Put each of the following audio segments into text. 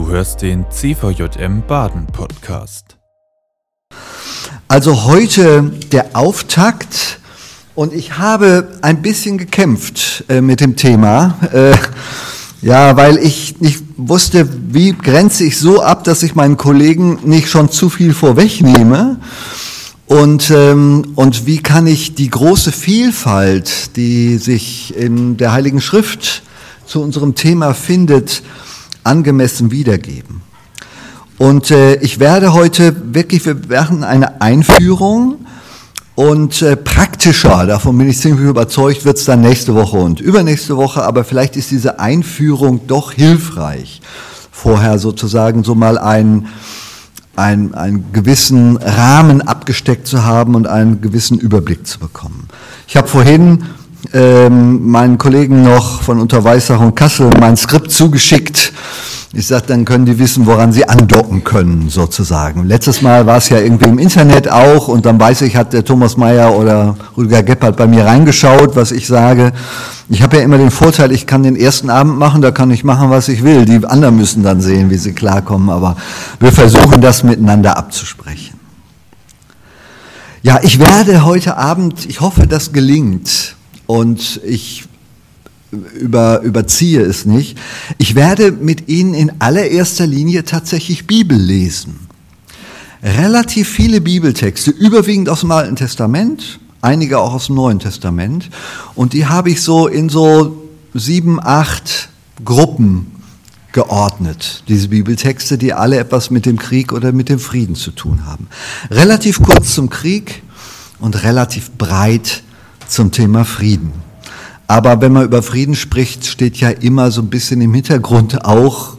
Du hörst den CVJM Baden Podcast. Also heute der Auftakt und ich habe ein bisschen gekämpft äh, mit dem Thema. Äh, ja, weil ich nicht wusste, wie grenze ich so ab, dass ich meinen Kollegen nicht schon zu viel vorwegnehme. Und, ähm, und wie kann ich die große Vielfalt, die sich in der Heiligen Schrift zu unserem Thema findet, angemessen wiedergeben. Und äh, ich werde heute wirklich, wir werden eine Einführung und äh, praktischer, davon bin ich ziemlich überzeugt, wird es dann nächste Woche und übernächste Woche, aber vielleicht ist diese Einführung doch hilfreich, vorher sozusagen so mal einen, einen, einen gewissen Rahmen abgesteckt zu haben und einen gewissen Überblick zu bekommen. Ich habe vorhin ähm, meinen Kollegen noch von Unterweissach und Kassel mein Skript zugeschickt. Ich sage, dann können die wissen, woran sie andocken können, sozusagen. Letztes Mal war es ja irgendwie im Internet auch und dann weiß ich, hat der Thomas Mayer oder Rüdiger Geppert bei mir reingeschaut, was ich sage. Ich habe ja immer den Vorteil, ich kann den ersten Abend machen, da kann ich machen, was ich will. Die anderen müssen dann sehen, wie sie klarkommen, aber wir versuchen das miteinander abzusprechen. Ja, ich werde heute Abend, ich hoffe, das gelingt, und ich über, überziehe es nicht. Ich werde mit Ihnen in allererster Linie tatsächlich Bibel lesen. Relativ viele Bibeltexte, überwiegend aus dem Alten Testament, einige auch aus dem Neuen Testament. Und die habe ich so in so sieben, acht Gruppen geordnet, diese Bibeltexte, die alle etwas mit dem Krieg oder mit dem Frieden zu tun haben. Relativ kurz zum Krieg und relativ breit zum Thema Frieden. Aber wenn man über Frieden spricht, steht ja immer so ein bisschen im Hintergrund auch,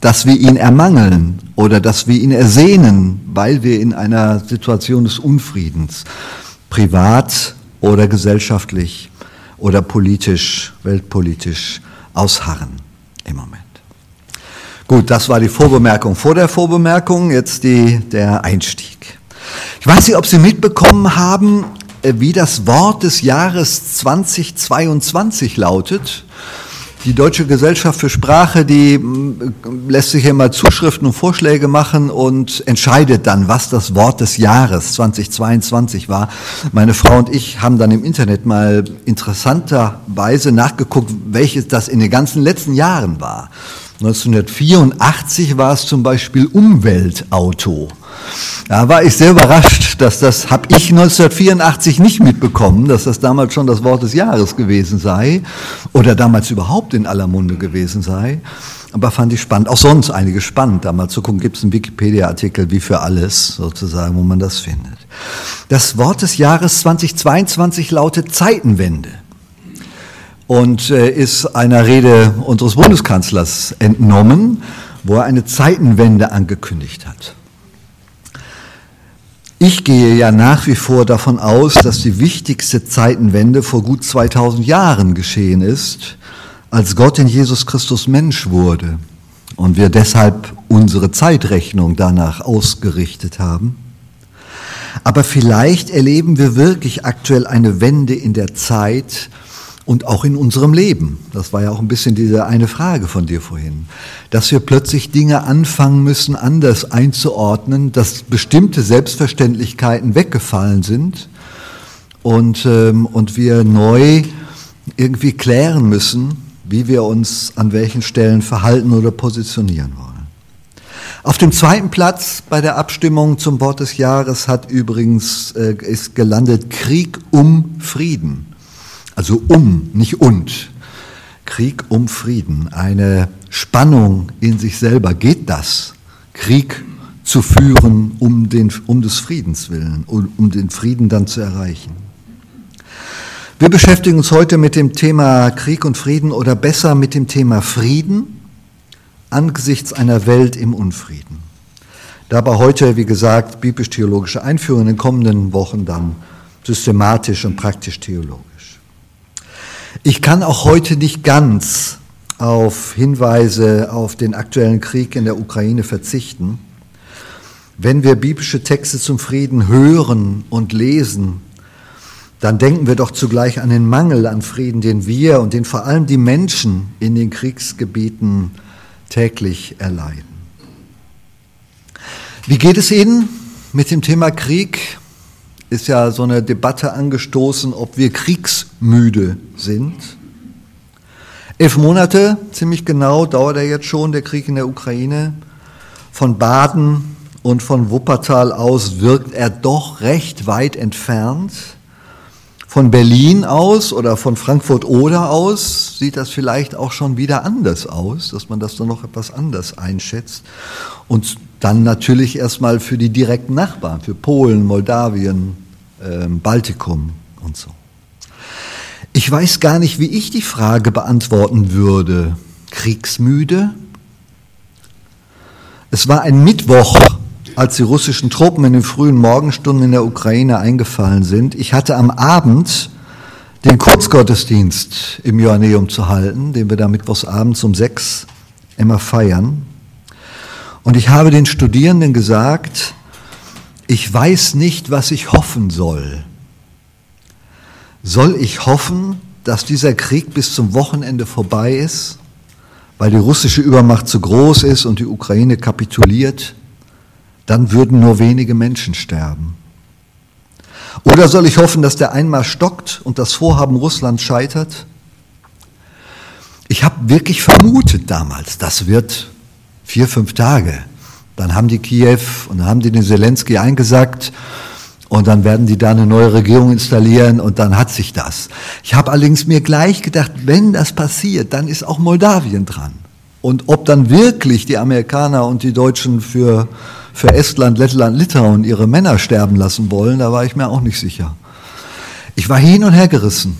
dass wir ihn ermangeln oder dass wir ihn ersehnen, weil wir in einer Situation des Unfriedens, privat oder gesellschaftlich oder politisch, weltpolitisch ausharren im Moment. Gut, das war die Vorbemerkung vor der Vorbemerkung, jetzt die, der Einstieg. Ich weiß nicht, ob Sie mitbekommen haben, wie das Wort des Jahres 2022 lautet. Die Deutsche Gesellschaft für Sprache, die mm, lässt sich immer Zuschriften und Vorschläge machen und entscheidet dann, was das Wort des Jahres 2022 war. Meine Frau und ich haben dann im Internet mal interessanterweise nachgeguckt, welches das in den ganzen letzten Jahren war. 1984 war es zum Beispiel Umweltauto. Da war ich sehr überrascht, dass das, habe ich 1984 nicht mitbekommen, dass das damals schon das Wort des Jahres gewesen sei oder damals überhaupt in aller Munde gewesen sei. Aber fand ich spannend, auch sonst einige spannend, da mal zu gucken, gibt es einen Wikipedia-Artikel wie für alles sozusagen, wo man das findet. Das Wort des Jahres 2022 lautet Zeitenwende und äh, ist einer Rede unseres Bundeskanzlers entnommen, wo er eine Zeitenwende angekündigt hat. Ich gehe ja nach wie vor davon aus, dass die wichtigste Zeitenwende vor gut 2000 Jahren geschehen ist, als Gott in Jesus Christus Mensch wurde und wir deshalb unsere Zeitrechnung danach ausgerichtet haben. Aber vielleicht erleben wir wirklich aktuell eine Wende in der Zeit, und auch in unserem Leben. Das war ja auch ein bisschen diese eine Frage von dir vorhin. Dass wir plötzlich Dinge anfangen müssen, anders einzuordnen, dass bestimmte Selbstverständlichkeiten weggefallen sind und, ähm, und wir neu irgendwie klären müssen, wie wir uns an welchen Stellen verhalten oder positionieren wollen. Auf dem zweiten Platz bei der Abstimmung zum Wort des Jahres hat übrigens äh, ist gelandet Krieg um Frieden. Also um, nicht und. Krieg um Frieden, eine Spannung in sich selber. Geht das? Krieg zu führen um, den, um des Friedens willen, um, um den Frieden dann zu erreichen. Wir beschäftigen uns heute mit dem Thema Krieg und Frieden oder besser mit dem Thema Frieden angesichts einer Welt im Unfrieden. Dabei heute, wie gesagt, biblisch-theologische Einführung, in den kommenden Wochen dann systematisch und praktisch theologisch. Ich kann auch heute nicht ganz auf Hinweise auf den aktuellen Krieg in der Ukraine verzichten. Wenn wir biblische Texte zum Frieden hören und lesen, dann denken wir doch zugleich an den Mangel an Frieden, den wir und den vor allem die Menschen in den Kriegsgebieten täglich erleiden. Wie geht es Ihnen mit dem Thema Krieg? Ist ja so eine Debatte angestoßen, ob wir kriegsmüde sind. Elf Monate, ziemlich genau, dauert er jetzt schon, der Krieg in der Ukraine. Von Baden und von Wuppertal aus wirkt er doch recht weit entfernt. Von Berlin aus oder von Frankfurt oder aus sieht das vielleicht auch schon wieder anders aus, dass man das dann noch etwas anders einschätzt. Und dann natürlich erstmal für die direkten Nachbarn, für Polen, Moldawien, äh, Baltikum und so. Ich weiß gar nicht, wie ich die Frage beantworten würde. Kriegsmüde? Es war ein Mittwoch, als die russischen Truppen in den frühen Morgenstunden in der Ukraine eingefallen sind. Ich hatte am Abend den Kurzgottesdienst im Joanneum zu halten, den wir da mittwochs abends um sechs immer feiern. Und ich habe den Studierenden gesagt, ich weiß nicht, was ich hoffen soll. Soll ich hoffen, dass dieser Krieg bis zum Wochenende vorbei ist, weil die russische Übermacht zu groß ist und die Ukraine kapituliert? Dann würden nur wenige Menschen sterben. Oder soll ich hoffen, dass der Einmarsch stockt und das Vorhaben Russlands scheitert? Ich habe wirklich vermutet damals, das wird vier, fünf Tage. Dann haben die Kiew und dann haben die den Zelensky eingesackt und dann werden die da eine neue Regierung installieren und dann hat sich das. Ich habe allerdings mir gleich gedacht, wenn das passiert, dann ist auch Moldawien dran. Und ob dann wirklich die Amerikaner und die Deutschen für, für Estland, Lettland, Litauen ihre Männer sterben lassen wollen, da war ich mir auch nicht sicher. Ich war hin und her gerissen.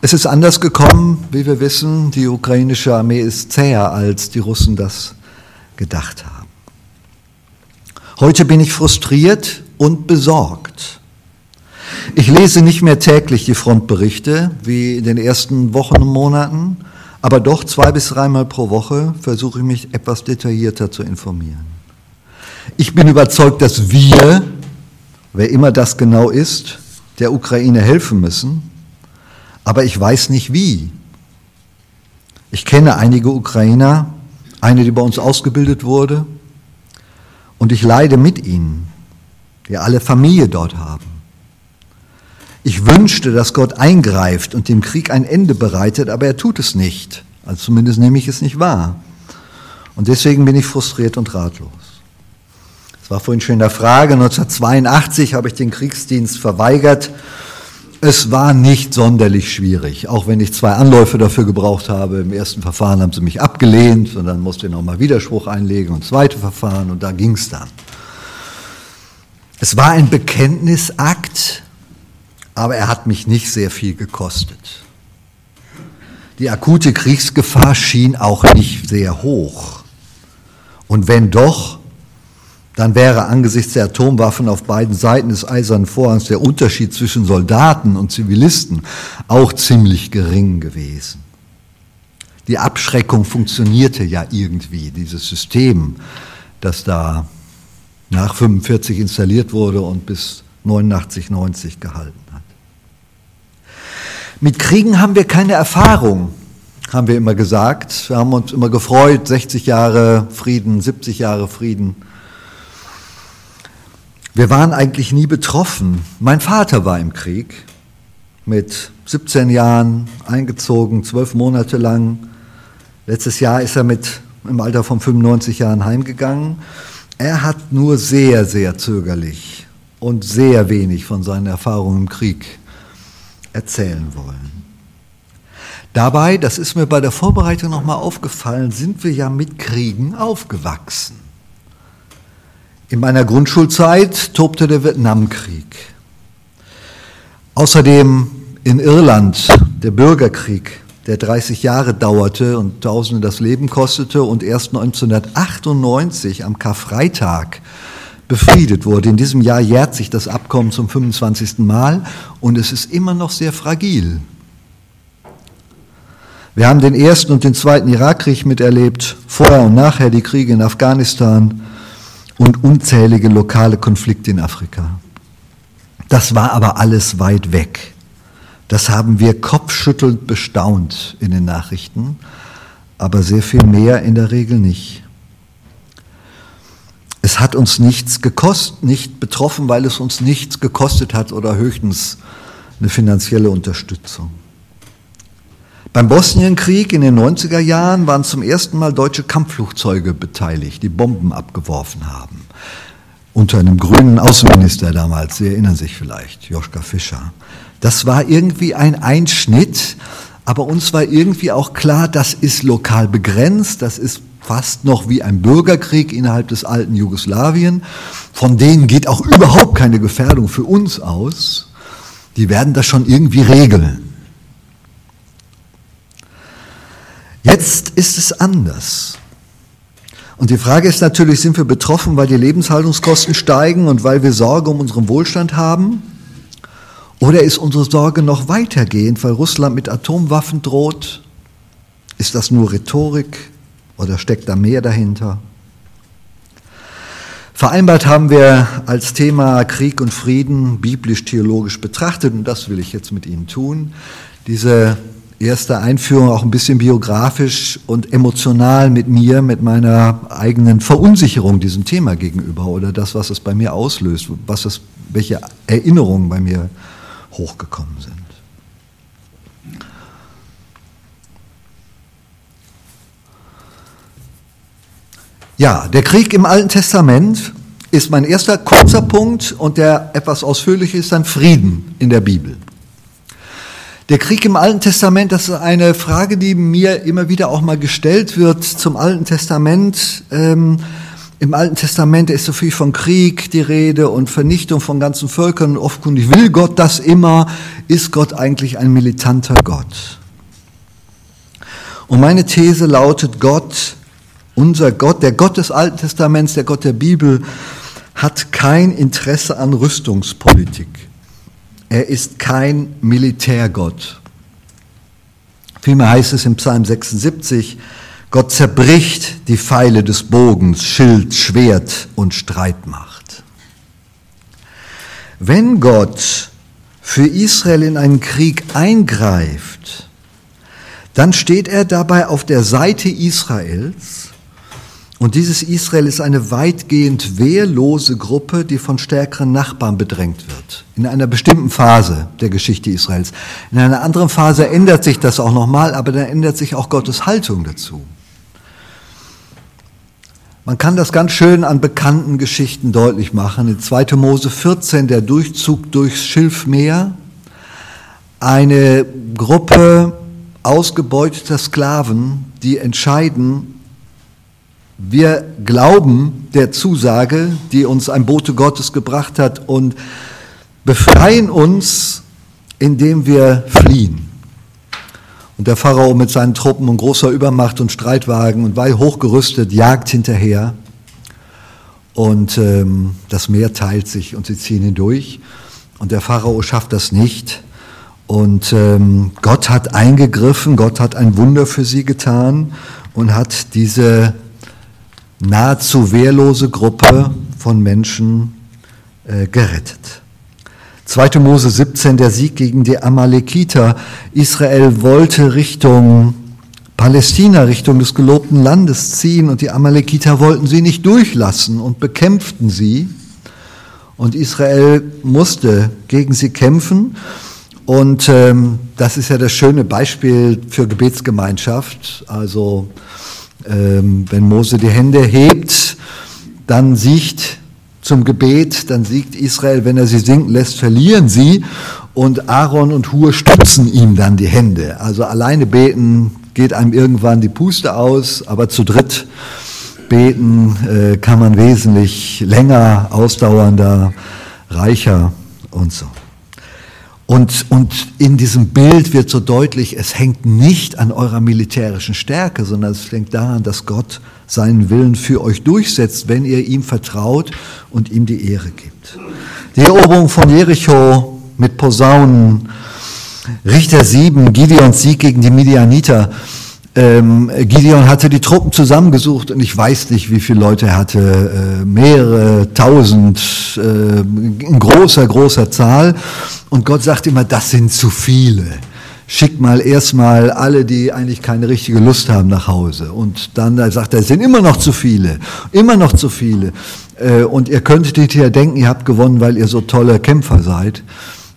Es ist anders gekommen, wie wir wissen. Die ukrainische Armee ist zäher, als die Russen das gedacht haben. Heute bin ich frustriert und besorgt. Ich lese nicht mehr täglich die Frontberichte wie in den ersten Wochen und Monaten, aber doch zwei bis dreimal pro Woche versuche ich mich etwas detaillierter zu informieren. Ich bin überzeugt, dass wir, wer immer das genau ist, der Ukraine helfen müssen, aber ich weiß nicht wie. Ich kenne einige Ukrainer, eine, die bei uns ausgebildet wurde, und ich leide mit ihnen die alle Familie dort haben. Ich wünschte, dass Gott eingreift und dem Krieg ein Ende bereitet, aber er tut es nicht. Also zumindest nehme ich es nicht wahr. Und deswegen bin ich frustriert und ratlos. Es war vorhin schon in der Frage, 1982 habe ich den Kriegsdienst verweigert. Es war nicht sonderlich schwierig, auch wenn ich zwei Anläufe dafür gebraucht habe. Im ersten Verfahren haben sie mich abgelehnt und dann musste ich nochmal Widerspruch einlegen und zweite Verfahren und da ging es dann. Es war ein Bekenntnisakt, aber er hat mich nicht sehr viel gekostet. Die akute Kriegsgefahr schien auch nicht sehr hoch. Und wenn doch, dann wäre angesichts der Atomwaffen auf beiden Seiten des Eisernen Vorhangs der Unterschied zwischen Soldaten und Zivilisten auch ziemlich gering gewesen. Die Abschreckung funktionierte ja irgendwie, dieses System, das da nach 45 installiert wurde und bis 89, 90 gehalten hat. Mit Kriegen haben wir keine Erfahrung, haben wir immer gesagt. Wir haben uns immer gefreut, 60 Jahre Frieden, 70 Jahre Frieden. Wir waren eigentlich nie betroffen. Mein Vater war im Krieg, mit 17 Jahren eingezogen, zwölf Monate lang. Letztes Jahr ist er mit im Alter von 95 Jahren heimgegangen. Er hat nur sehr, sehr zögerlich und sehr wenig von seinen Erfahrungen im Krieg erzählen wollen. Dabei, das ist mir bei der Vorbereitung nochmal aufgefallen, sind wir ja mit Kriegen aufgewachsen. In meiner Grundschulzeit tobte der Vietnamkrieg. Außerdem in Irland der Bürgerkrieg der 30 Jahre dauerte und Tausende das Leben kostete und erst 1998 am Karfreitag befriedet wurde. In diesem Jahr jährt sich das Abkommen zum 25. Mal und es ist immer noch sehr fragil. Wir haben den ersten und den zweiten Irakkrieg miterlebt, vorher und nachher die Kriege in Afghanistan und unzählige lokale Konflikte in Afrika. Das war aber alles weit weg. Das haben wir kopfschüttelnd bestaunt in den Nachrichten, aber sehr viel mehr in der Regel nicht. es hat uns nichts gekostet, nicht betroffen, weil es uns nichts gekostet hat oder höchstens eine finanzielle Unterstützung. Beim Bosnienkrieg in den 90er Jahren waren zum ersten Mal deutsche Kampfflugzeuge beteiligt, die Bomben abgeworfen haben. Unter einem grünen Außenminister damals, Sie erinnern sich vielleicht, Joschka Fischer. Das war irgendwie ein Einschnitt, aber uns war irgendwie auch klar, das ist lokal begrenzt, das ist fast noch wie ein Bürgerkrieg innerhalb des alten Jugoslawien. Von denen geht auch überhaupt keine Gefährdung für uns aus. Die werden das schon irgendwie regeln. Jetzt ist es anders. Und die Frage ist natürlich, sind wir betroffen, weil die Lebenshaltungskosten steigen und weil wir Sorge um unseren Wohlstand haben? Oder ist unsere Sorge noch weitergehend, weil Russland mit Atomwaffen droht? Ist das nur Rhetorik? Oder steckt da mehr dahinter? Vereinbart haben wir als Thema Krieg und Frieden biblisch-theologisch betrachtet, und das will ich jetzt mit Ihnen tun. Diese erste Einführung auch ein bisschen biografisch und emotional mit mir, mit meiner eigenen Verunsicherung diesem Thema gegenüber oder das, was es bei mir auslöst, was es, welche Erinnerungen bei mir hochgekommen sind. Ja, der Krieg im Alten Testament ist mein erster kurzer Punkt und der etwas ausführlich ist dann Frieden in der Bibel. Der Krieg im Alten Testament, das ist eine Frage, die mir immer wieder auch mal gestellt wird zum Alten Testament. Ähm, Im Alten Testament ist so viel von Krieg die Rede und Vernichtung von ganzen Völkern. Und offenkundig will Gott das immer. Ist Gott eigentlich ein militanter Gott? Und meine These lautet, Gott unser Gott, der Gott des Alten Testaments, der Gott der Bibel, hat kein Interesse an Rüstungspolitik. Er ist kein Militärgott. Vielmehr heißt es im Psalm 76, Gott zerbricht die Pfeile des Bogens, Schild, Schwert und Streitmacht. Wenn Gott für Israel in einen Krieg eingreift, dann steht er dabei auf der Seite Israels und dieses Israel ist eine weitgehend wehrlose Gruppe, die von stärkeren Nachbarn bedrängt wird. In einer bestimmten Phase der Geschichte Israels. In einer anderen Phase ändert sich das auch nochmal, aber dann ändert sich auch Gottes Haltung dazu. Man kann das ganz schön an bekannten Geschichten deutlich machen. In 2. Mose 14, der Durchzug durchs Schilfmeer. Eine Gruppe ausgebeuteter Sklaven, die entscheiden, wir glauben der Zusage, die uns ein Bote Gottes gebracht hat und befreien uns, indem wir fliehen. Und der Pharao mit seinen Truppen und großer Übermacht und Streitwagen und weit hochgerüstet jagt hinterher. Und ähm, das Meer teilt sich und sie ziehen hindurch. Und der Pharao schafft das nicht. Und ähm, Gott hat eingegriffen, Gott hat ein Wunder für sie getan und hat diese nahezu wehrlose Gruppe von Menschen äh, gerettet. 2. Mose 17, der Sieg gegen die Amalekiter. Israel wollte Richtung Palästina, Richtung des gelobten Landes ziehen und die Amalekiter wollten sie nicht durchlassen und bekämpften sie. Und Israel musste gegen sie kämpfen. Und ähm, das ist ja das schöne Beispiel für Gebetsgemeinschaft. Also wenn Mose die Hände hebt, dann siegt zum Gebet, dann siegt Israel, wenn er sie sinken lässt, verlieren sie und Aaron und Hur stützen ihm dann die Hände. Also alleine beten geht einem irgendwann die Puste aus, aber zu dritt beten äh, kann man wesentlich länger, ausdauernder, reicher und so. Und, und in diesem Bild wird so deutlich, es hängt nicht an eurer militärischen Stärke, sondern es hängt daran, dass Gott seinen Willen für euch durchsetzt, wenn ihr ihm vertraut und ihm die Ehre gibt. Die Eroberung von Jericho mit Posaunen, Richter 7, Gideons Sieg gegen die Midianiter, ähm, Gideon hatte die Truppen zusammengesucht und ich weiß nicht, wie viele Leute er hatte, äh, mehrere tausend, äh, in großer, großer Zahl. Und Gott sagt immer, das sind zu viele. schick mal erstmal alle, die eigentlich keine richtige Lust haben, nach Hause. Und dann da sagt er, es sind immer noch zu viele, immer noch zu viele. Äh, und ihr könntet hinterher denken, ihr habt gewonnen, weil ihr so tolle Kämpfer seid.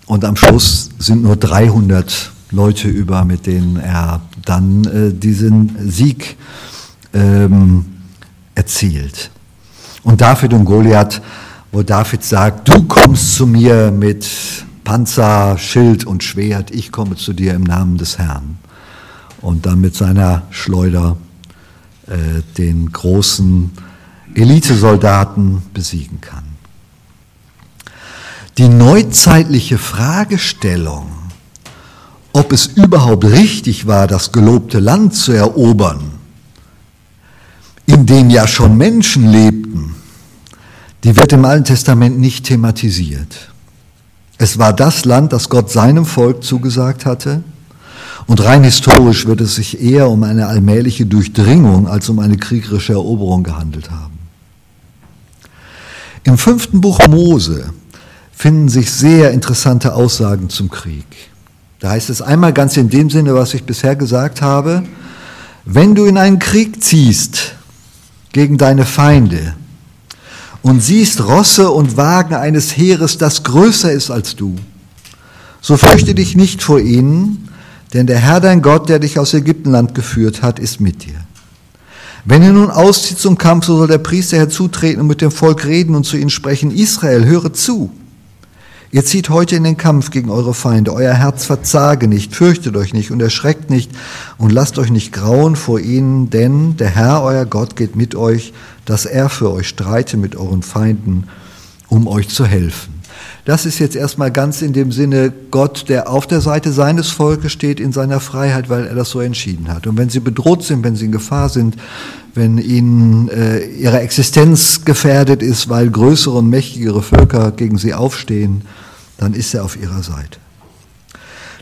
Und am Schluss sind nur 300 Leute über, mit denen er dann äh, diesen Sieg ähm, erzielt. Und David und Goliath, wo David sagt, du kommst zu mir mit Panzer, Schild und Schwert, ich komme zu dir im Namen des Herrn. Und dann mit seiner Schleuder äh, den großen Elitesoldaten besiegen kann. Die neuzeitliche Fragestellung, ob es überhaupt richtig war, das gelobte Land zu erobern, in dem ja schon Menschen lebten, die wird im Alten Testament nicht thematisiert. Es war das Land, das Gott seinem Volk zugesagt hatte. Und rein historisch wird es sich eher um eine allmähliche Durchdringung als um eine kriegerische Eroberung gehandelt haben. Im fünften Buch Mose finden sich sehr interessante Aussagen zum Krieg. Da heißt es einmal ganz in dem Sinne, was ich bisher gesagt habe, wenn du in einen Krieg ziehst gegen deine Feinde, und siehst Rosse und Wagen eines Heeres, das größer ist als du, so fürchte dich nicht vor ihnen, denn der Herr dein Gott, der dich aus Ägyptenland geführt hat, ist mit dir. Wenn ihr nun auszieht zum Kampf, so soll der Priester herzutreten und mit dem Volk reden und zu ihnen sprechen, Israel, höre zu. Ihr zieht heute in den Kampf gegen eure Feinde. Euer Herz verzage nicht, fürchtet euch nicht und erschreckt nicht und lasst euch nicht grauen vor ihnen, denn der Herr, euer Gott, geht mit euch dass er für euch streite mit euren Feinden, um euch zu helfen. Das ist jetzt erstmal ganz in dem Sinne Gott, der auf der Seite seines Volkes steht in seiner Freiheit, weil er das so entschieden hat. Und wenn sie bedroht sind, wenn sie in Gefahr sind, wenn ihnen äh, ihre Existenz gefährdet ist, weil größere und mächtigere Völker gegen sie aufstehen, dann ist er auf ihrer Seite.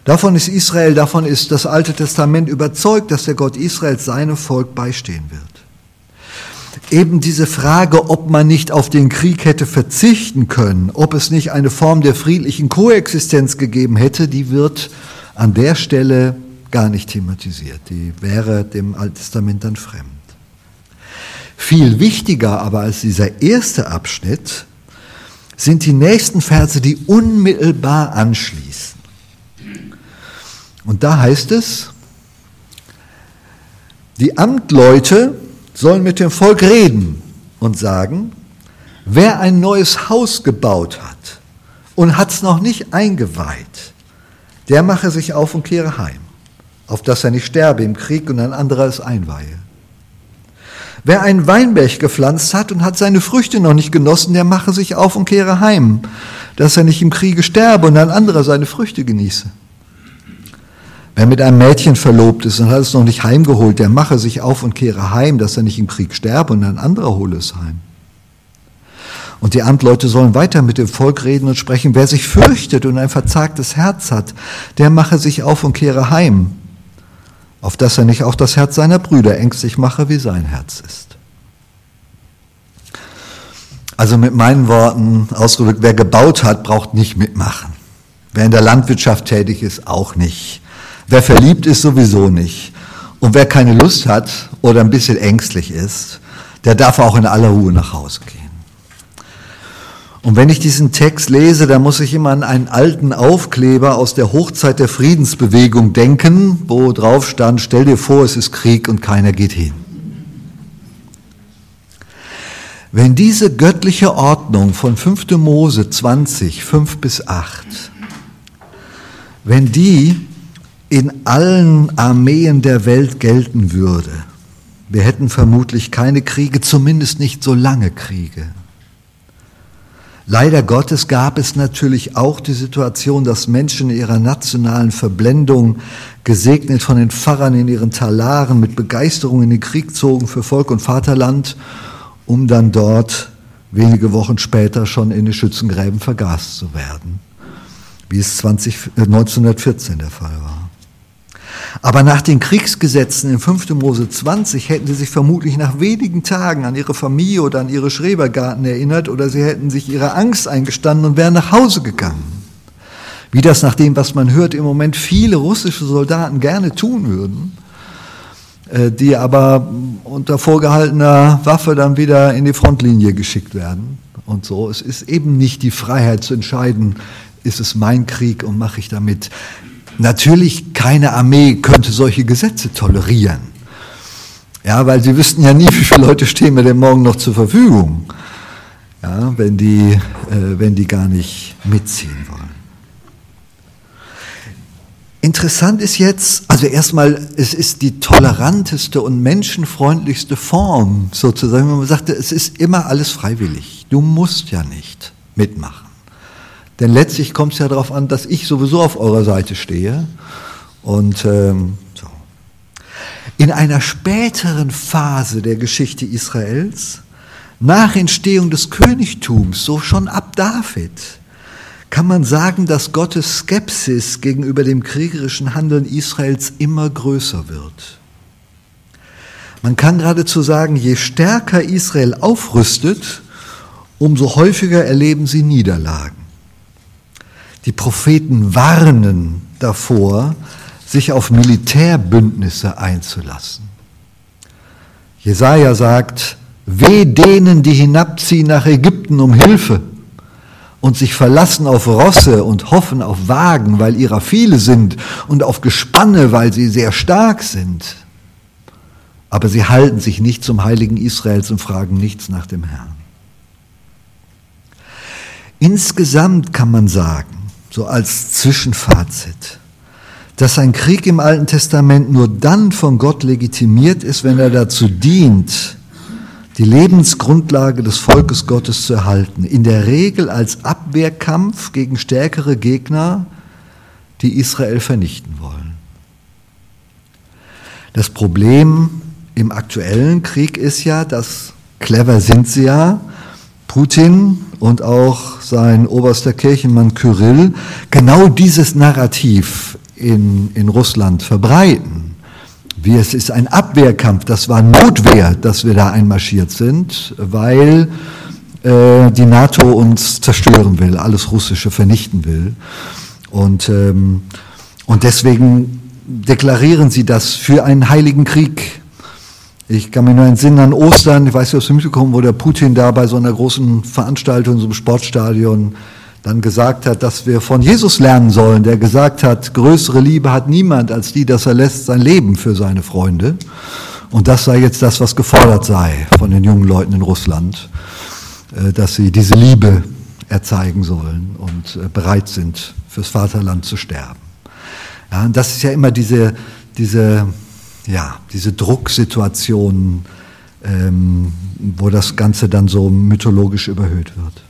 Davon ist Israel, davon ist das Alte Testament überzeugt, dass der Gott Israels seinem Volk beistehen wird eben diese Frage, ob man nicht auf den Krieg hätte verzichten können, ob es nicht eine Form der friedlichen Koexistenz gegeben hätte, die wird an der Stelle gar nicht thematisiert. Die wäre dem Alten Testament dann fremd. Viel wichtiger aber als dieser erste Abschnitt sind die nächsten Verse, die unmittelbar anschließen. Und da heißt es, die Amtleute sollen mit dem Volk reden und sagen, wer ein neues Haus gebaut hat und hat es noch nicht eingeweiht, der mache sich auf und kehre heim, auf dass er nicht sterbe im Krieg und ein anderer es einweihe. Wer einen Weinberg gepflanzt hat und hat seine Früchte noch nicht genossen, der mache sich auf und kehre heim, dass er nicht im Kriege sterbe und ein anderer seine Früchte genieße. Wer mit einem Mädchen verlobt ist und hat es noch nicht heimgeholt, der mache sich auf und kehre heim, dass er nicht im Krieg sterbe und ein anderer hole es heim. Und die Amtleute sollen weiter mit dem Volk reden und sprechen, wer sich fürchtet und ein verzagtes Herz hat, der mache sich auf und kehre heim, auf dass er nicht auch das Herz seiner Brüder ängstlich mache, wie sein Herz ist. Also mit meinen Worten ausgedrückt, wer gebaut hat, braucht nicht mitmachen. Wer in der Landwirtschaft tätig ist, auch nicht. Wer verliebt ist, sowieso nicht. Und wer keine Lust hat oder ein bisschen ängstlich ist, der darf auch in aller Ruhe nach Hause gehen. Und wenn ich diesen Text lese, dann muss ich immer an einen alten Aufkleber aus der Hochzeit der Friedensbewegung denken, wo drauf stand, stell dir vor, es ist Krieg und keiner geht hin. Wenn diese göttliche Ordnung von 5. Mose 20, 5 bis 8, wenn die in allen Armeen der Welt gelten würde. Wir hätten vermutlich keine Kriege, zumindest nicht so lange Kriege. Leider Gottes gab es natürlich auch die Situation, dass Menschen in ihrer nationalen Verblendung, gesegnet von den Pfarrern in ihren Talaren, mit Begeisterung in den Krieg zogen für Volk und Vaterland, um dann dort wenige Wochen später schon in den Schützengräben vergast zu werden, wie es 20, 1914 der Fall war. Aber nach den Kriegsgesetzen in 5. Mose 20 hätten sie sich vermutlich nach wenigen Tagen an ihre Familie oder an ihre Schrebergarten erinnert oder sie hätten sich ihrer Angst eingestanden und wären nach Hause gegangen. wie das nach dem, was man hört, im Moment viele russische Soldaten gerne tun würden, äh, die aber unter vorgehaltener Waffe dann wieder in die Frontlinie geschickt werden und so. Es ist eben nicht die Freiheit zu entscheiden, ist es mein Krieg und mache ich damit. Natürlich, keine Armee könnte solche Gesetze tolerieren. Ja, weil sie wüssten ja nie, wie viele Leute stehen mir denn morgen noch zur Verfügung, ja, wenn, die, äh, wenn die gar nicht mitziehen wollen. Interessant ist jetzt, also erstmal, es ist die toleranteste und menschenfreundlichste Form sozusagen, wenn man sagt, es ist immer alles freiwillig. Du musst ja nicht mitmachen. Denn letztlich kommt es ja darauf an, dass ich sowieso auf eurer Seite stehe. Und ähm, so. In einer späteren Phase der Geschichte Israels, nach Entstehung des Königtums, so schon ab David, kann man sagen, dass Gottes Skepsis gegenüber dem kriegerischen Handeln Israels immer größer wird. Man kann geradezu sagen, je stärker Israel aufrüstet, umso häufiger erleben sie Niederlagen. Die Propheten warnen davor, sich auf Militärbündnisse einzulassen. Jesaja sagt, weh denen, die hinabziehen nach Ägypten um Hilfe und sich verlassen auf Rosse und hoffen auf Wagen, weil ihrer viele sind und auf Gespanne, weil sie sehr stark sind. Aber sie halten sich nicht zum Heiligen Israels und fragen nichts nach dem Herrn. Insgesamt kann man sagen, so als Zwischenfazit, dass ein Krieg im Alten Testament nur dann von Gott legitimiert ist, wenn er dazu dient, die Lebensgrundlage des Volkes Gottes zu erhalten. In der Regel als Abwehrkampf gegen stärkere Gegner, die Israel vernichten wollen. Das Problem im aktuellen Krieg ist ja, dass clever sind sie ja, Putin und auch sein oberster Kirchenmann Kyrill genau dieses Narrativ in, in Russland verbreiten. Wie es ist ein Abwehrkampf, das war Notwehr, dass wir da einmarschiert sind, weil äh, die NATO uns zerstören will, alles Russische vernichten will. Und, ähm, und deswegen deklarieren sie das für einen heiligen Krieg ich kann mich nur entsinnen an Ostern, ich weiß nicht, ob es mitbekommen, wo der Putin da bei so einer großen Veranstaltung, so einem Sportstadion, dann gesagt hat, dass wir von Jesus lernen sollen, der gesagt hat, größere Liebe hat niemand als die, dass er lässt sein Leben für seine Freunde. Und das sei jetzt das, was gefordert sei von den jungen Leuten in Russland, äh, dass sie diese Liebe erzeigen sollen und äh, bereit sind, fürs Vaterland zu sterben. Ja, und das ist ja immer diese, diese ja, diese Drucksituation, ähm, wo das Ganze dann so mythologisch überhöht wird.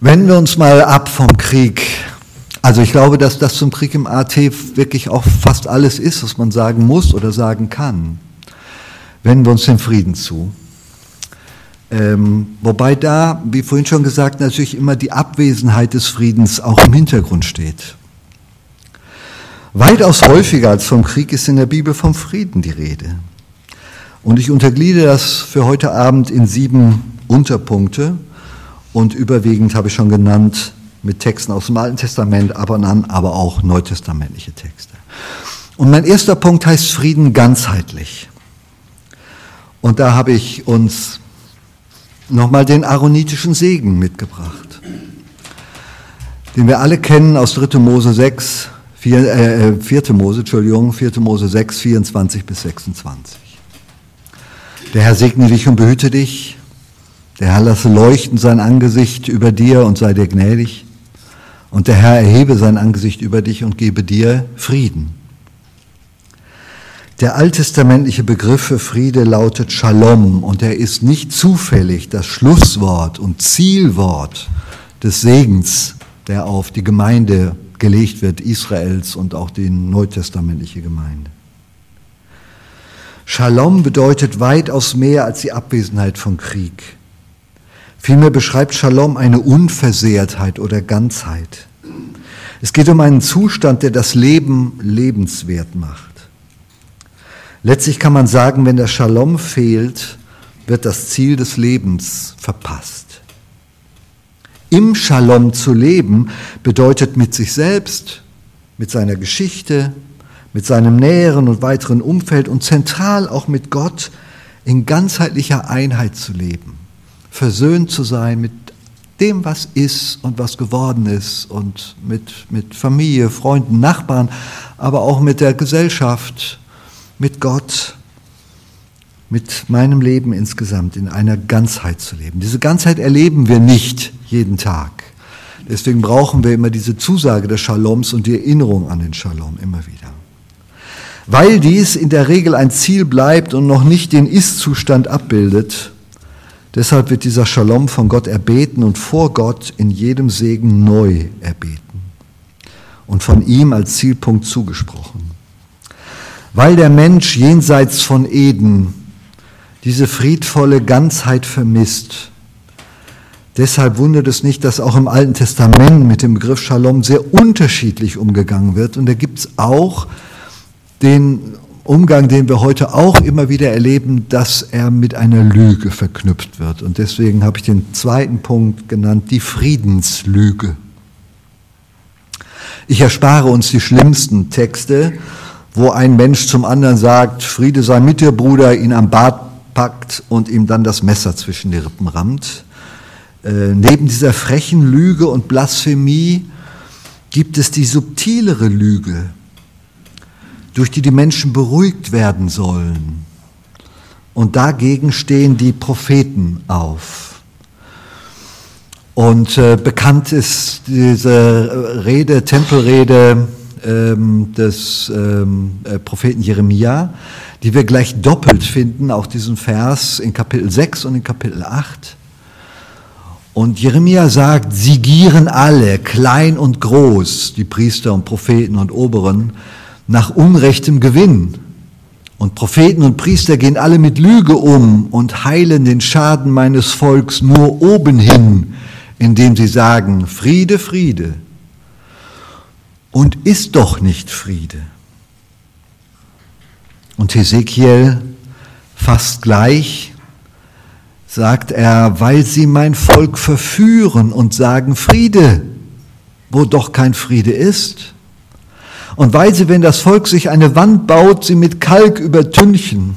Wenden wir uns mal ab vom Krieg. Also ich glaube, dass das zum Krieg im AT wirklich auch fast alles ist, was man sagen muss oder sagen kann. Wenden wir uns dem Frieden zu. Ähm, wobei da, wie vorhin schon gesagt, natürlich immer die Abwesenheit des Friedens auch im Hintergrund steht. Weitaus häufiger als vom Krieg ist in der Bibel vom Frieden die Rede. Und ich untergliede das für heute Abend in sieben Unterpunkte und überwiegend habe ich schon genannt mit Texten aus dem Alten Testament, aber dann aber auch neutestamentliche Texte. Und mein erster Punkt heißt Frieden ganzheitlich. Und da habe ich uns nochmal den aaronitischen Segen mitgebracht, den wir alle kennen aus 3. Mose 6, 4. Äh, 4. Äh, Mose, Entschuldigung, 4. Mose 6, 24 bis 26. Der Herr segne dich und behüte dich. Der Herr lasse leuchten sein Angesicht über dir und sei dir gnädig. Und der Herr erhebe sein Angesicht über dich und gebe dir Frieden. Der alttestamentliche Begriff für Friede lautet Shalom und er ist nicht zufällig das Schlusswort und Zielwort des Segens, der auf die Gemeinde gelegt wird, Israels und auch die neutestamentliche Gemeinde. Shalom bedeutet weitaus mehr als die Abwesenheit von Krieg. Vielmehr beschreibt Shalom eine Unversehrtheit oder Ganzheit. Es geht um einen Zustand, der das Leben lebenswert macht. Letztlich kann man sagen, wenn der Shalom fehlt, wird das Ziel des Lebens verpasst. Im Shalom zu leben bedeutet mit sich selbst, mit seiner Geschichte, mit seinem näheren und weiteren Umfeld und zentral auch mit Gott in ganzheitlicher Einheit zu leben, versöhnt zu sein mit dem, was ist und was geworden ist und mit, mit Familie, Freunden, Nachbarn, aber auch mit der Gesellschaft, mit Gott, mit meinem Leben insgesamt in einer Ganzheit zu leben. Diese Ganzheit erleben wir nicht jeden Tag. Deswegen brauchen wir immer diese Zusage des Shaloms und die Erinnerung an den Shalom immer wieder. Weil dies in der Regel ein Ziel bleibt und noch nicht den Ist-Zustand abbildet, deshalb wird dieser Shalom von Gott erbeten und vor Gott in jedem Segen neu erbeten und von ihm als Zielpunkt zugesprochen. Weil der Mensch jenseits von Eden diese friedvolle Ganzheit vermisst, Deshalb wundert es nicht, dass auch im Alten Testament mit dem Begriff Shalom sehr unterschiedlich umgegangen wird. Und da gibt es auch den Umgang, den wir heute auch immer wieder erleben, dass er mit einer Lüge verknüpft wird. Und deswegen habe ich den zweiten Punkt genannt, die Friedenslüge. Ich erspare uns die schlimmsten Texte, wo ein Mensch zum anderen sagt, Friede sei mit dir, Bruder, ihn am Bart packt und ihm dann das Messer zwischen die Rippen rammt. Äh, neben dieser frechen Lüge und Blasphemie gibt es die subtilere Lüge, durch die die Menschen beruhigt werden sollen. Und dagegen stehen die Propheten auf. Und äh, bekannt ist diese Rede, Tempelrede ähm, des ähm, äh, Propheten Jeremia, die wir gleich doppelt finden, auch diesen Vers in Kapitel 6 und in Kapitel 8. Und Jeremia sagt, sie gieren alle, klein und groß, die Priester und Propheten und Oberen, nach unrechtem Gewinn. Und Propheten und Priester gehen alle mit Lüge um und heilen den Schaden meines Volks nur oben hin, indem sie sagen, Friede, Friede. Und ist doch nicht Friede. Und Hesekiel fast gleich sagt er, weil sie mein Volk verführen und sagen Friede, wo doch kein Friede ist. Und weil sie, wenn das Volk sich eine Wand baut, sie mit Kalk übertünchen.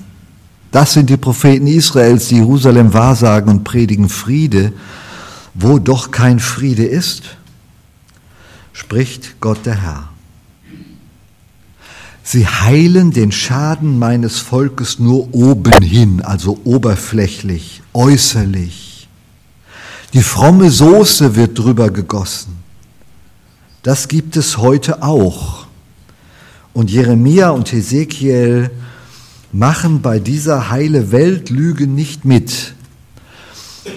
Das sind die Propheten Israels, die Jerusalem wahrsagen und predigen Friede, wo doch kein Friede ist, spricht Gott der Herr. Sie heilen den Schaden meines Volkes nur oben hin, also oberflächlich, äußerlich. Die fromme Soße wird drüber gegossen. Das gibt es heute auch. Und Jeremia und Hesekiel machen bei dieser heile Weltlüge nicht mit.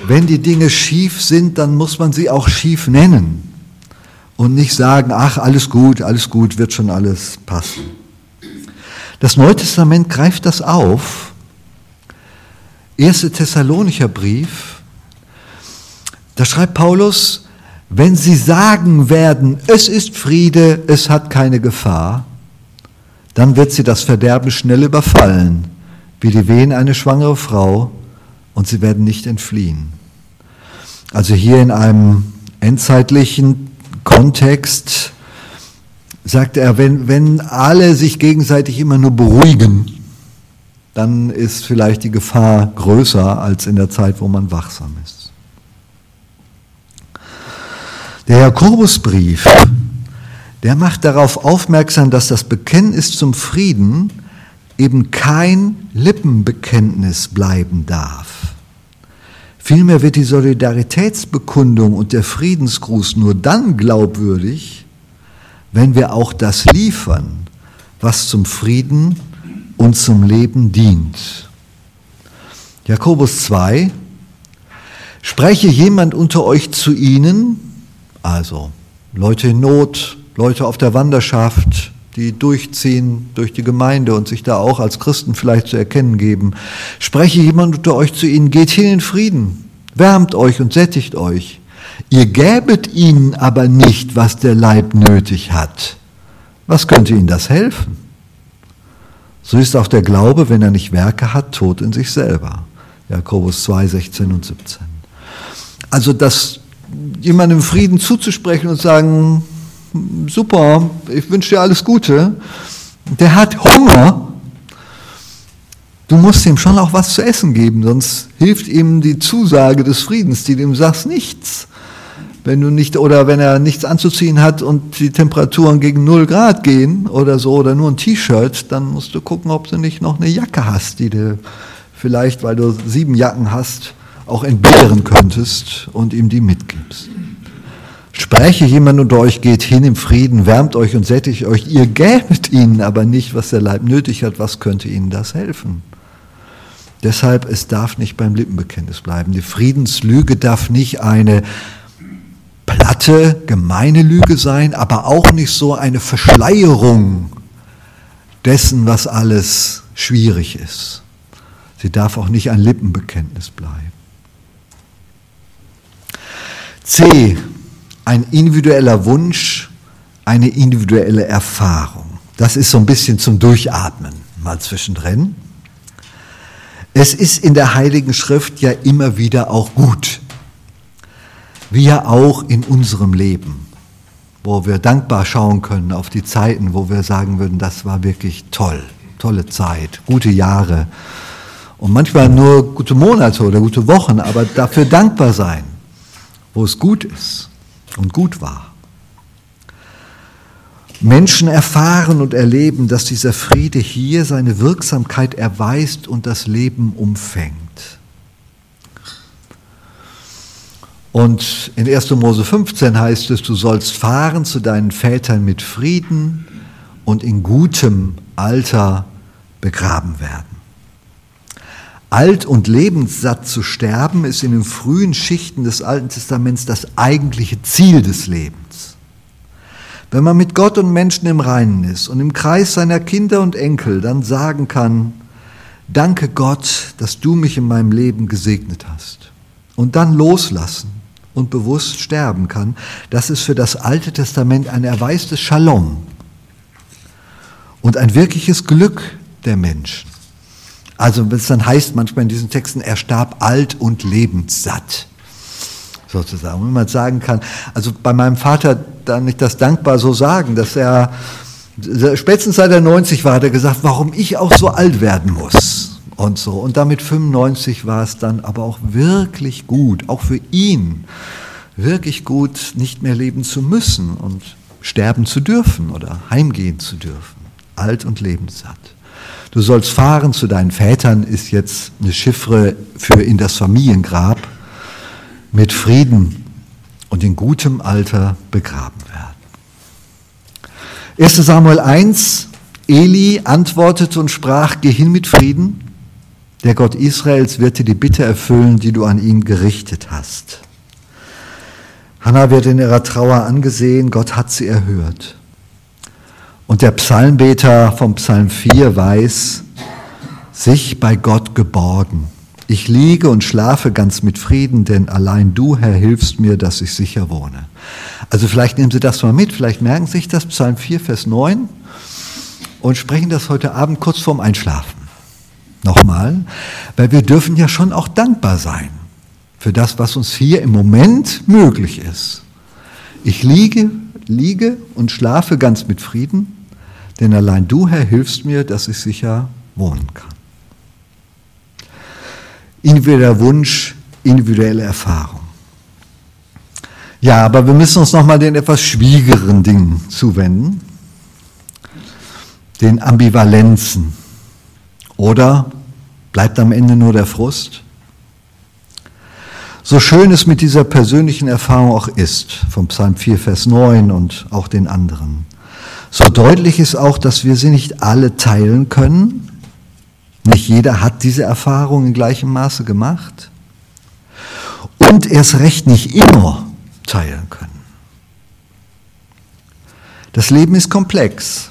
Wenn die Dinge schief sind, dann muss man sie auch schief nennen und nicht sagen, ach, alles gut, alles gut, wird schon alles passen. Das Neue Testament greift das auf. 1. Thessalonicher Brief, da schreibt Paulus, wenn sie sagen werden, es ist Friede, es hat keine Gefahr, dann wird sie das Verderben schnell überfallen, wie die Wehen eine schwangere Frau, und sie werden nicht entfliehen. Also hier in einem endzeitlichen Kontext sagt er, wenn, wenn alle sich gegenseitig immer nur beruhigen, dann ist vielleicht die Gefahr größer als in der Zeit, wo man wachsam ist. Der Jakobusbrief der macht darauf aufmerksam, dass das Bekenntnis zum Frieden eben kein Lippenbekenntnis bleiben darf. Vielmehr wird die Solidaritätsbekundung und der Friedensgruß nur dann glaubwürdig, wenn wir auch das liefern, was zum Frieden und zum Leben dient. Jakobus 2, spreche jemand unter euch zu ihnen, also Leute in Not, Leute auf der Wanderschaft, die durchziehen durch die Gemeinde und sich da auch als Christen vielleicht zu erkennen geben. Spreche jemand unter euch zu ihnen, geht hin in Frieden, wärmt euch und sättigt euch. Ihr gäbet ihnen aber nicht, was der Leib nötig hat. Was könnte ihnen das helfen? So ist auch der Glaube, wenn er nicht Werke hat, tot in sich selber. Jakobus 2, 16 und 17. Also das jemandem Frieden zuzusprechen und sagen, super, ich wünsche dir alles Gute, der hat Hunger, du musst ihm schon auch was zu essen geben, sonst hilft ihm die Zusage des Friedens, die dem sagst nichts. Wenn du nicht, oder wenn er nichts anzuziehen hat und die Temperaturen gegen 0 Grad gehen oder so, oder nur ein T-Shirt, dann musst du gucken, ob du nicht noch eine Jacke hast, die du vielleicht, weil du sieben Jacken hast, auch entbehren könntest und ihm die mitgibst. Spreche jemand unter euch, geht hin im Frieden, wärmt euch und sättigt euch, ihr gäbet ihnen aber nicht, was der Leib nötig hat, was könnte ihnen das helfen? Deshalb, es darf nicht beim Lippenbekenntnis bleiben. Die Friedenslüge darf nicht eine platte, gemeine Lüge sein, aber auch nicht so eine Verschleierung dessen, was alles schwierig ist. Sie darf auch nicht ein Lippenbekenntnis bleiben. C. Ein individueller Wunsch, eine individuelle Erfahrung. Das ist so ein bisschen zum Durchatmen mal zwischendrin. Es ist in der Heiligen Schrift ja immer wieder auch gut, ja auch in unserem Leben, wo wir dankbar schauen können auf die Zeiten, wo wir sagen würden, das war wirklich toll, tolle Zeit, gute Jahre und manchmal nur gute Monate oder gute Wochen, aber dafür dankbar sein, wo es gut ist und gut war. Menschen erfahren und erleben, dass dieser Friede hier seine Wirksamkeit erweist und das Leben umfängt. Und in 1. Mose 15 heißt es, du sollst fahren zu deinen Vätern mit Frieden und in gutem Alter begraben werden. Alt und lebenssatt zu sterben ist in den frühen Schichten des Alten Testaments das eigentliche Ziel des Lebens. Wenn man mit Gott und Menschen im Reinen ist und im Kreis seiner Kinder und Enkel dann sagen kann, danke Gott, dass du mich in meinem Leben gesegnet hast. Und dann loslassen und bewusst sterben kann, das ist für das Alte Testament ein erweistes Shalom und ein wirkliches Glück der Menschen. Also was dann heißt manchmal in diesen Texten, er starb alt und lebenssatt, sozusagen. Wenn man sagen kann, also bei meinem Vater dann ich das dankbar so sagen, dass er, spätestens seit er 90 war, hat er gesagt, warum ich auch so alt werden muss und so. Und damit 95 war es dann aber auch wirklich gut, auch für ihn, wirklich gut, nicht mehr leben zu müssen und sterben zu dürfen oder heimgehen zu dürfen. Alt und lebenssatt. Du sollst fahren zu deinen Vätern ist jetzt eine Chiffre für in das Familiengrab mit Frieden und in gutem Alter begraben werden. 1 Samuel 1, Eli antwortete und sprach, geh hin mit Frieden, der Gott Israels wird dir die Bitte erfüllen, die du an ihn gerichtet hast. Hannah wird in ihrer Trauer angesehen, Gott hat sie erhört. Und der Psalmbeter vom Psalm 4 weiß, sich bei Gott geborgen. Ich liege und schlafe ganz mit Frieden, denn allein du, Herr, hilfst mir, dass ich sicher wohne. Also vielleicht nehmen Sie das mal mit, vielleicht merken Sie sich das, Psalm 4, Vers 9, und sprechen das heute Abend kurz vorm Einschlafen. Nochmal, weil wir dürfen ja schon auch dankbar sein für das, was uns hier im Moment möglich ist. Ich liege, liege und schlafe ganz mit Frieden, denn allein du, Herr, hilfst mir, dass ich sicher wohnen kann. Individueller Wunsch, individuelle Erfahrung. Ja, aber wir müssen uns nochmal den etwas schwierigeren Dingen zuwenden, den Ambivalenzen. Oder bleibt am Ende nur der Frust? So schön es mit dieser persönlichen Erfahrung auch ist, vom Psalm 4, Vers 9 und auch den anderen. So deutlich ist auch, dass wir sie nicht alle teilen können. Nicht jeder hat diese Erfahrung in gleichem Maße gemacht. Und erst recht nicht immer teilen können. Das Leben ist komplex.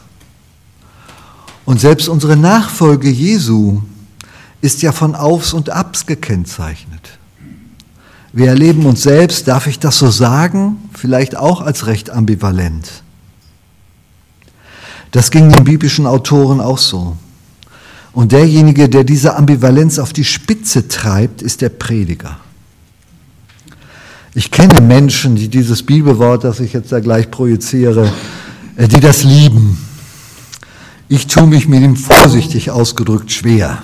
Und selbst unsere Nachfolge Jesu ist ja von Aufs und Abs gekennzeichnet. Wir erleben uns selbst, darf ich das so sagen, vielleicht auch als recht ambivalent. Das ging den biblischen Autoren auch so. Und derjenige, der diese Ambivalenz auf die Spitze treibt, ist der Prediger. Ich kenne Menschen, die dieses Bibelwort, das ich jetzt da gleich projiziere, äh, die das lieben. Ich tue mich mit ihm vorsichtig ausgedrückt schwer.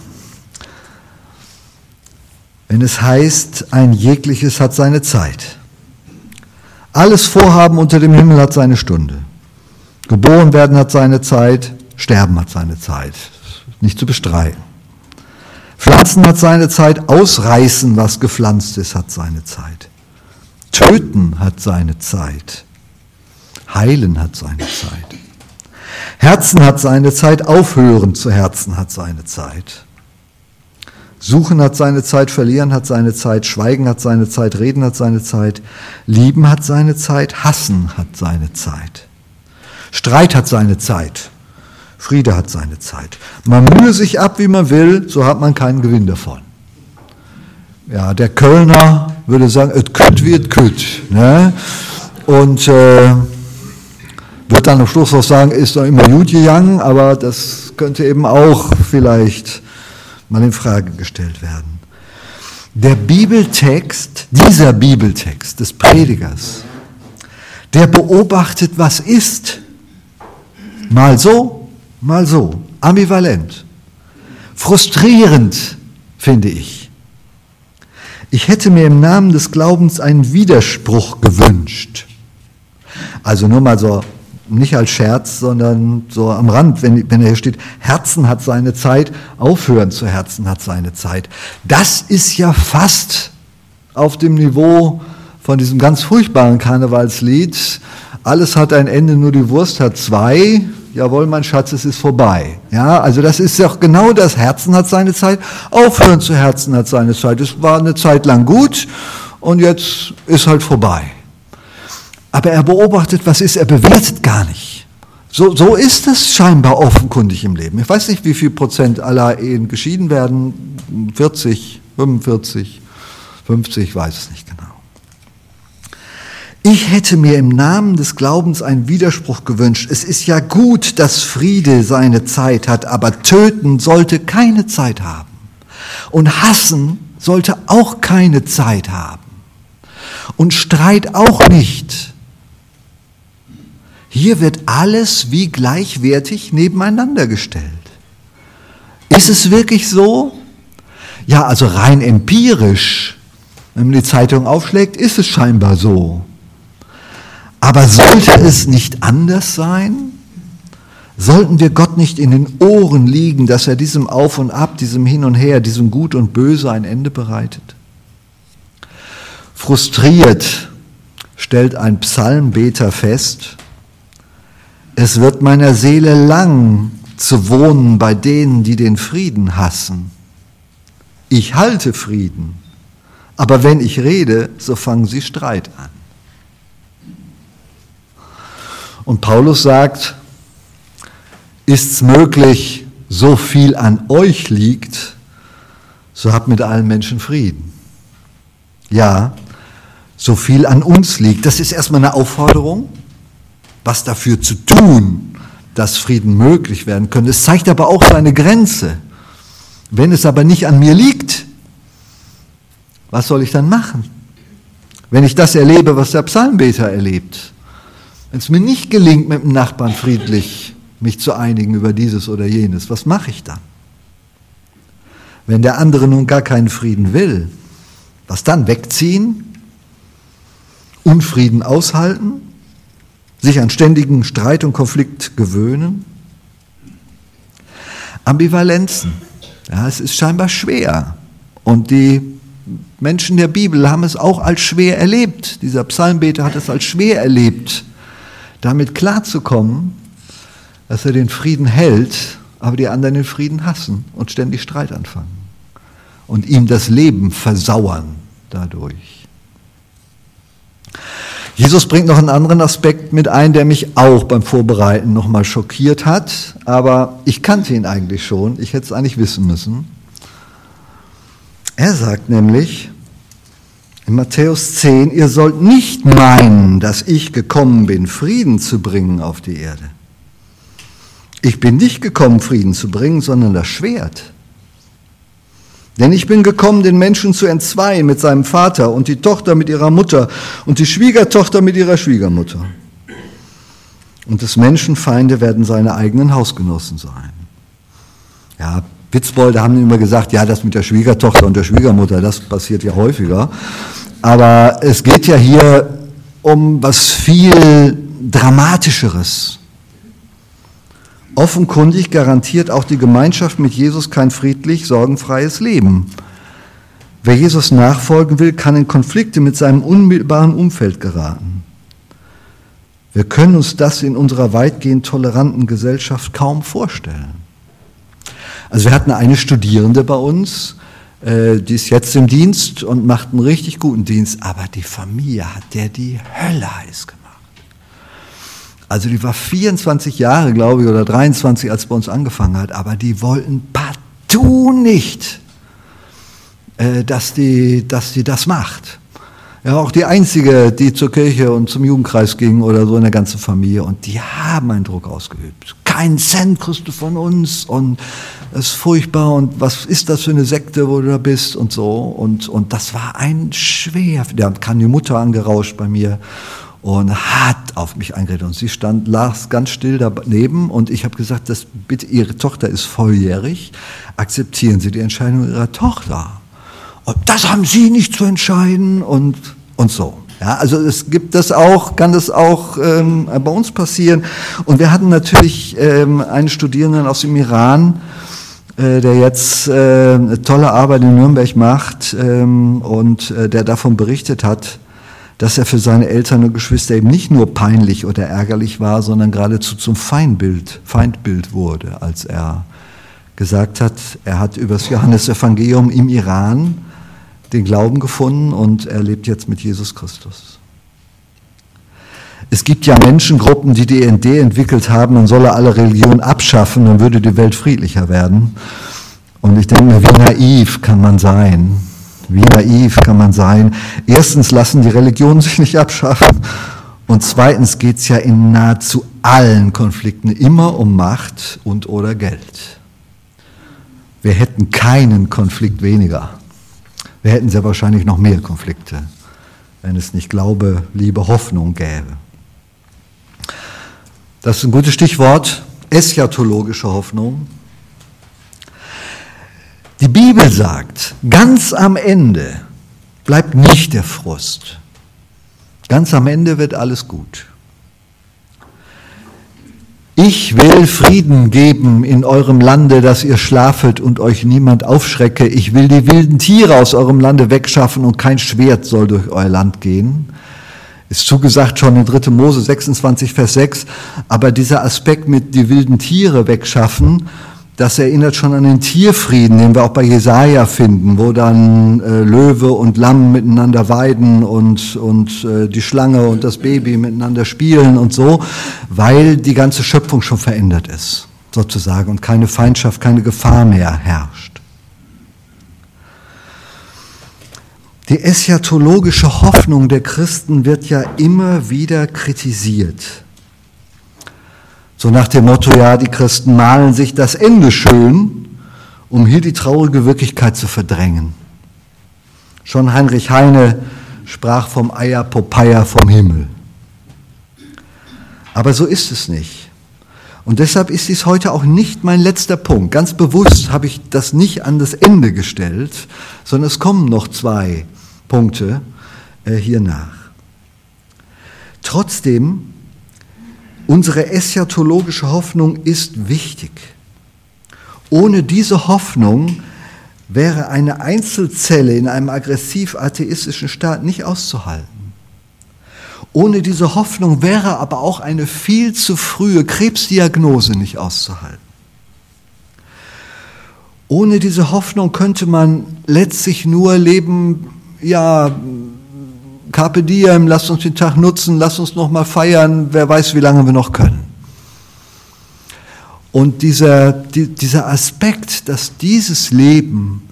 Wenn es heißt, ein jegliches hat seine Zeit. Alles Vorhaben unter dem Himmel hat seine Stunde. Geboren werden hat seine Zeit, sterben hat seine Zeit. Nicht zu bestreiten. Pflanzen hat seine Zeit, ausreißen, was gepflanzt ist, hat seine Zeit. Töten hat seine Zeit. Heilen hat seine Zeit. Herzen hat seine Zeit, aufhören zu Herzen hat seine Zeit. Suchen hat seine Zeit, verlieren hat seine Zeit, schweigen hat seine Zeit, reden hat seine Zeit, lieben hat seine Zeit, hassen hat seine Zeit. Streit hat seine Zeit, Friede hat seine Zeit. Man mühe sich ab, wie man will, so hat man keinen Gewinn davon. Ja, der Kölner würde sagen, es kütt es kütt. Ne? Und äh, wird dann am Schluss auch sagen, ist doch immer gut gegangen, aber das könnte eben auch vielleicht mal in Frage gestellt werden. Der Bibeltext, dieser Bibeltext des Predigers, der beobachtet, was ist. Mal so, mal so, ambivalent. Frustrierend, finde ich. Ich hätte mir im Namen des Glaubens einen Widerspruch gewünscht. Also nur mal so nicht als Scherz, sondern so am Rand, wenn, wenn er hier steht, Herzen hat seine Zeit, aufhören zu Herzen hat seine Zeit. Das ist ja fast auf dem Niveau von diesem ganz furchtbaren Karnevalslied. Alles hat ein Ende, nur die Wurst hat zwei. Jawohl, mein Schatz, es ist vorbei. Ja, also das ist ja genau das. Herzen hat seine Zeit, aufhören zu Herzen hat seine Zeit. Es war eine Zeit lang gut und jetzt ist halt vorbei. Aber er beobachtet, was ist, er bewertet gar nicht. So, so ist es scheinbar offenkundig im Leben. Ich weiß nicht, wie viel Prozent aller Ehen geschieden werden. 40, 45, 50, ich weiß es nicht genau. Ich hätte mir im Namen des Glaubens einen Widerspruch gewünscht. Es ist ja gut, dass Friede seine Zeit hat, aber töten sollte keine Zeit haben. Und hassen sollte auch keine Zeit haben. Und Streit auch nicht. Hier wird alles wie gleichwertig nebeneinander gestellt. Ist es wirklich so? Ja, also rein empirisch, wenn man die Zeitung aufschlägt, ist es scheinbar so. Aber sollte es nicht anders sein? Sollten wir Gott nicht in den Ohren liegen, dass er diesem Auf und Ab, diesem Hin und Her, diesem Gut und Böse ein Ende bereitet? Frustriert stellt ein Psalmbeter fest, es wird meiner Seele lang zu wohnen bei denen, die den Frieden hassen. Ich halte Frieden, aber wenn ich rede, so fangen sie Streit an. Und Paulus sagt, ist es möglich, so viel an euch liegt, so habt mit allen Menschen Frieden. Ja, so viel an uns liegt. Das ist erstmal eine Aufforderung was dafür zu tun, dass Frieden möglich werden könnte. Es zeigt aber auch seine Grenze. Wenn es aber nicht an mir liegt, was soll ich dann machen? Wenn ich das erlebe, was der Psalmbeter erlebt, wenn es mir nicht gelingt, mit dem Nachbarn friedlich mich zu einigen über dieses oder jenes, was mache ich dann? Wenn der andere nun gar keinen Frieden will, was dann? Wegziehen? Unfrieden aushalten? Sich an ständigen Streit und Konflikt gewöhnen. Ambivalenzen. Ja, es ist scheinbar schwer. Und die Menschen der Bibel haben es auch als schwer erlebt. Dieser Psalmbeter hat es als schwer erlebt, damit klarzukommen, dass er den Frieden hält, aber die anderen den Frieden hassen und ständig Streit anfangen und ihm das Leben versauern dadurch. Jesus bringt noch einen anderen Aspekt mit ein, der mich auch beim Vorbereiten nochmal schockiert hat, aber ich kannte ihn eigentlich schon, ich hätte es eigentlich wissen müssen. Er sagt nämlich in Matthäus 10, ihr sollt nicht meinen, dass ich gekommen bin, Frieden zu bringen auf die Erde. Ich bin nicht gekommen, Frieden zu bringen, sondern das Schwert. Denn ich bin gekommen, den Menschen zu entzweien mit seinem Vater und die Tochter mit ihrer Mutter und die Schwiegertochter mit ihrer Schwiegermutter. Und des Menschen Feinde werden seine eigenen Hausgenossen sein. Ja, Witzbolde haben immer gesagt, ja, das mit der Schwiegertochter und der Schwiegermutter, das passiert ja häufiger. Aber es geht ja hier um was viel Dramatischeres. Offenkundig garantiert auch die Gemeinschaft mit Jesus kein friedlich, sorgenfreies Leben. Wer Jesus nachfolgen will, kann in Konflikte mit seinem unmittelbaren Umfeld geraten. Wir können uns das in unserer weitgehend toleranten Gesellschaft kaum vorstellen. Also wir hatten eine Studierende bei uns, äh, die ist jetzt im Dienst und macht einen richtig guten Dienst, aber die Familie hat der die Hölle heiß gemacht. Also die war 24 Jahre, glaube ich, oder 23, als bei uns angefangen hat, aber die wollten partout nicht, äh, dass, die, dass die das macht. Ja, auch die einzige, die zur Kirche und zum Jugendkreis ging oder so in der ganzen Familie. Und die haben einen Druck ausgeübt. Kein Cent kriegst du von uns und das ist furchtbar und was ist das für eine Sekte, wo du da bist und so. Und, und das war ein schwer, da kam die Mutter angerauscht bei mir und hat auf mich eingeredet. Und sie stand, las ganz still daneben und ich habe gesagt, das, bitte, Ihre Tochter ist volljährig, akzeptieren Sie die Entscheidung Ihrer Tochter. Und das haben Sie nicht zu entscheiden und, und so. Ja, also es gibt das auch, kann das auch ähm, bei uns passieren. Und wir hatten natürlich ähm, einen Studierenden aus dem Iran, äh, der jetzt äh, eine tolle Arbeit in Nürnberg macht ähm, und äh, der davon berichtet hat, dass er für seine Eltern und Geschwister eben nicht nur peinlich oder ärgerlich war, sondern geradezu zum Feindbild, Feindbild wurde, als er gesagt hat, er hat über das Johannesevangelium im Iran den Glauben gefunden und er lebt jetzt mit Jesus Christus. Es gibt ja Menschengruppen, die die Idee entwickelt haben, man solle alle Religionen abschaffen, dann würde die Welt friedlicher werden. Und ich denke mir, wie naiv kann man sein? Wie naiv kann man sein? Erstens lassen die Religionen sich nicht abschaffen. Und zweitens geht es ja in nahezu allen Konflikten immer um Macht und oder Geld. Wir hätten keinen Konflikt weniger. Wir hätten sehr wahrscheinlich noch mehr Konflikte, wenn es nicht Glaube, Liebe, Hoffnung gäbe. Das ist ein gutes Stichwort, eschatologische Hoffnung. Die Bibel sagt, ganz am Ende bleibt nicht der Frust. Ganz am Ende wird alles gut. Ich will Frieden geben in eurem Lande, dass ihr schlafet und euch niemand aufschrecke. Ich will die wilden Tiere aus eurem Lande wegschaffen und kein Schwert soll durch euer Land gehen. Ist zugesagt schon in 3. Mose 26, Vers 6. Aber dieser Aspekt mit die wilden Tiere wegschaffen, das erinnert schon an den Tierfrieden, den wir auch bei Jesaja finden, wo dann äh, Löwe und Lamm miteinander weiden und, und äh, die Schlange und das Baby miteinander spielen und so, weil die ganze Schöpfung schon verändert ist, sozusagen, und keine Feindschaft, keine Gefahr mehr herrscht. Die eschatologische Hoffnung der Christen wird ja immer wieder kritisiert. So nach dem Motto, ja, die Christen malen sich das Ende schön, um hier die traurige Wirklichkeit zu verdrängen. Schon Heinrich Heine sprach vom Eier Popeye vom Himmel. Aber so ist es nicht. Und deshalb ist dies heute auch nicht mein letzter Punkt. Ganz bewusst habe ich das nicht an das Ende gestellt, sondern es kommen noch zwei Punkte äh, hier nach. Trotzdem Unsere eschatologische Hoffnung ist wichtig. Ohne diese Hoffnung wäre eine Einzelzelle in einem aggressiv atheistischen Staat nicht auszuhalten. Ohne diese Hoffnung wäre aber auch eine viel zu frühe Krebsdiagnose nicht auszuhalten. Ohne diese Hoffnung könnte man letztlich nur leben, ja, Carpe diem, lasst uns den Tag nutzen, lasst uns noch mal feiern, wer weiß, wie lange wir noch können. Und dieser, die, dieser Aspekt, dass dieses Leben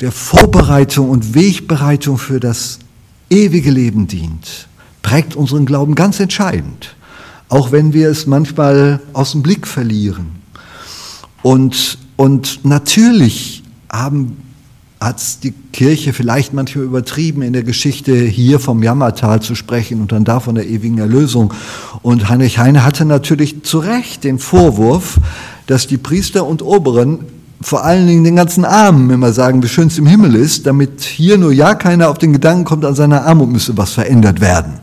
der Vorbereitung und Wegbereitung für das ewige Leben dient, prägt unseren Glauben ganz entscheidend, auch wenn wir es manchmal aus dem Blick verlieren. Und, und natürlich haben hat die Kirche vielleicht manchmal übertrieben, in der Geschichte hier vom Jammertal zu sprechen und dann da von der ewigen Erlösung. Und Heinrich Heine hatte natürlich zu Recht den Vorwurf, dass die Priester und Oberen vor allen Dingen den ganzen Armen immer sagen, wie schön es im Himmel ist, damit hier nur ja keiner auf den Gedanken kommt, an seiner Armut müsse was verändert werden.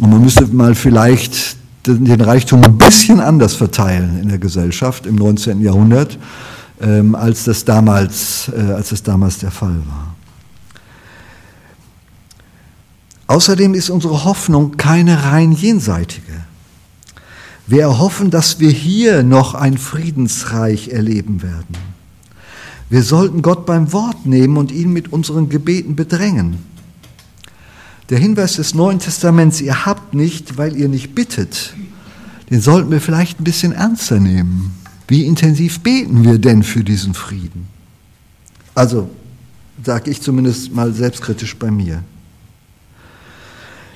Und man müsste mal vielleicht den Reichtum ein bisschen anders verteilen in der Gesellschaft im 19. Jahrhundert, ähm, als, das damals, äh, als das damals der Fall war. Außerdem ist unsere Hoffnung keine rein jenseitige. Wir erhoffen, dass wir hier noch ein Friedensreich erleben werden. Wir sollten Gott beim Wort nehmen und ihn mit unseren Gebeten bedrängen. Der Hinweis des Neuen Testaments, ihr habt nicht, weil ihr nicht bittet, den sollten wir vielleicht ein bisschen ernster nehmen. Wie intensiv beten wir denn für diesen Frieden? Also, sage ich zumindest mal selbstkritisch bei mir.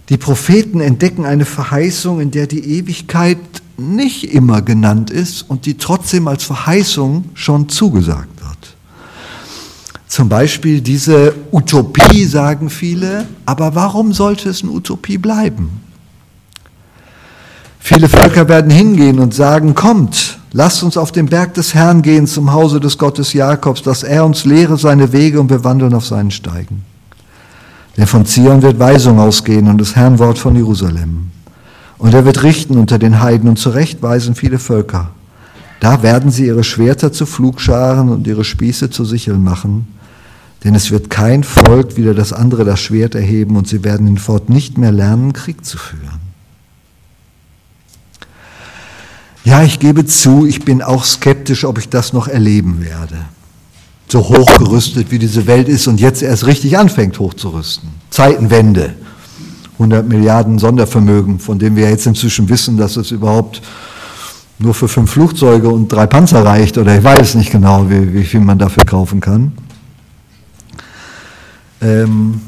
Die Propheten entdecken eine Verheißung, in der die Ewigkeit nicht immer genannt ist und die trotzdem als Verheißung schon zugesagt zum Beispiel diese Utopie, sagen viele, aber warum sollte es eine Utopie bleiben? Viele Völker werden hingehen und sagen, kommt, lasst uns auf den Berg des Herrn gehen zum Hause des Gottes Jakobs, dass er uns lehre seine Wege und wir wandeln auf seinen Steigen. Denn von Zion wird Weisung ausgehen und das Herrn Wort von Jerusalem. Und er wird richten unter den Heiden und zurechtweisen viele Völker. Da werden sie ihre Schwerter zu Flugscharen und ihre Spieße zu Sicheln machen denn es wird kein Volk wieder das andere das Schwert erheben und sie werden hinfort nicht mehr lernen, Krieg zu führen. Ja, ich gebe zu, ich bin auch skeptisch, ob ich das noch erleben werde. So hochgerüstet, wie diese Welt ist und jetzt erst richtig anfängt hochzurüsten. Zeitenwende. 100 Milliarden Sondervermögen, von dem wir jetzt inzwischen wissen, dass es überhaupt nur für fünf Flugzeuge und drei Panzer reicht oder ich weiß nicht genau, wie, wie viel man dafür kaufen kann. Ähm,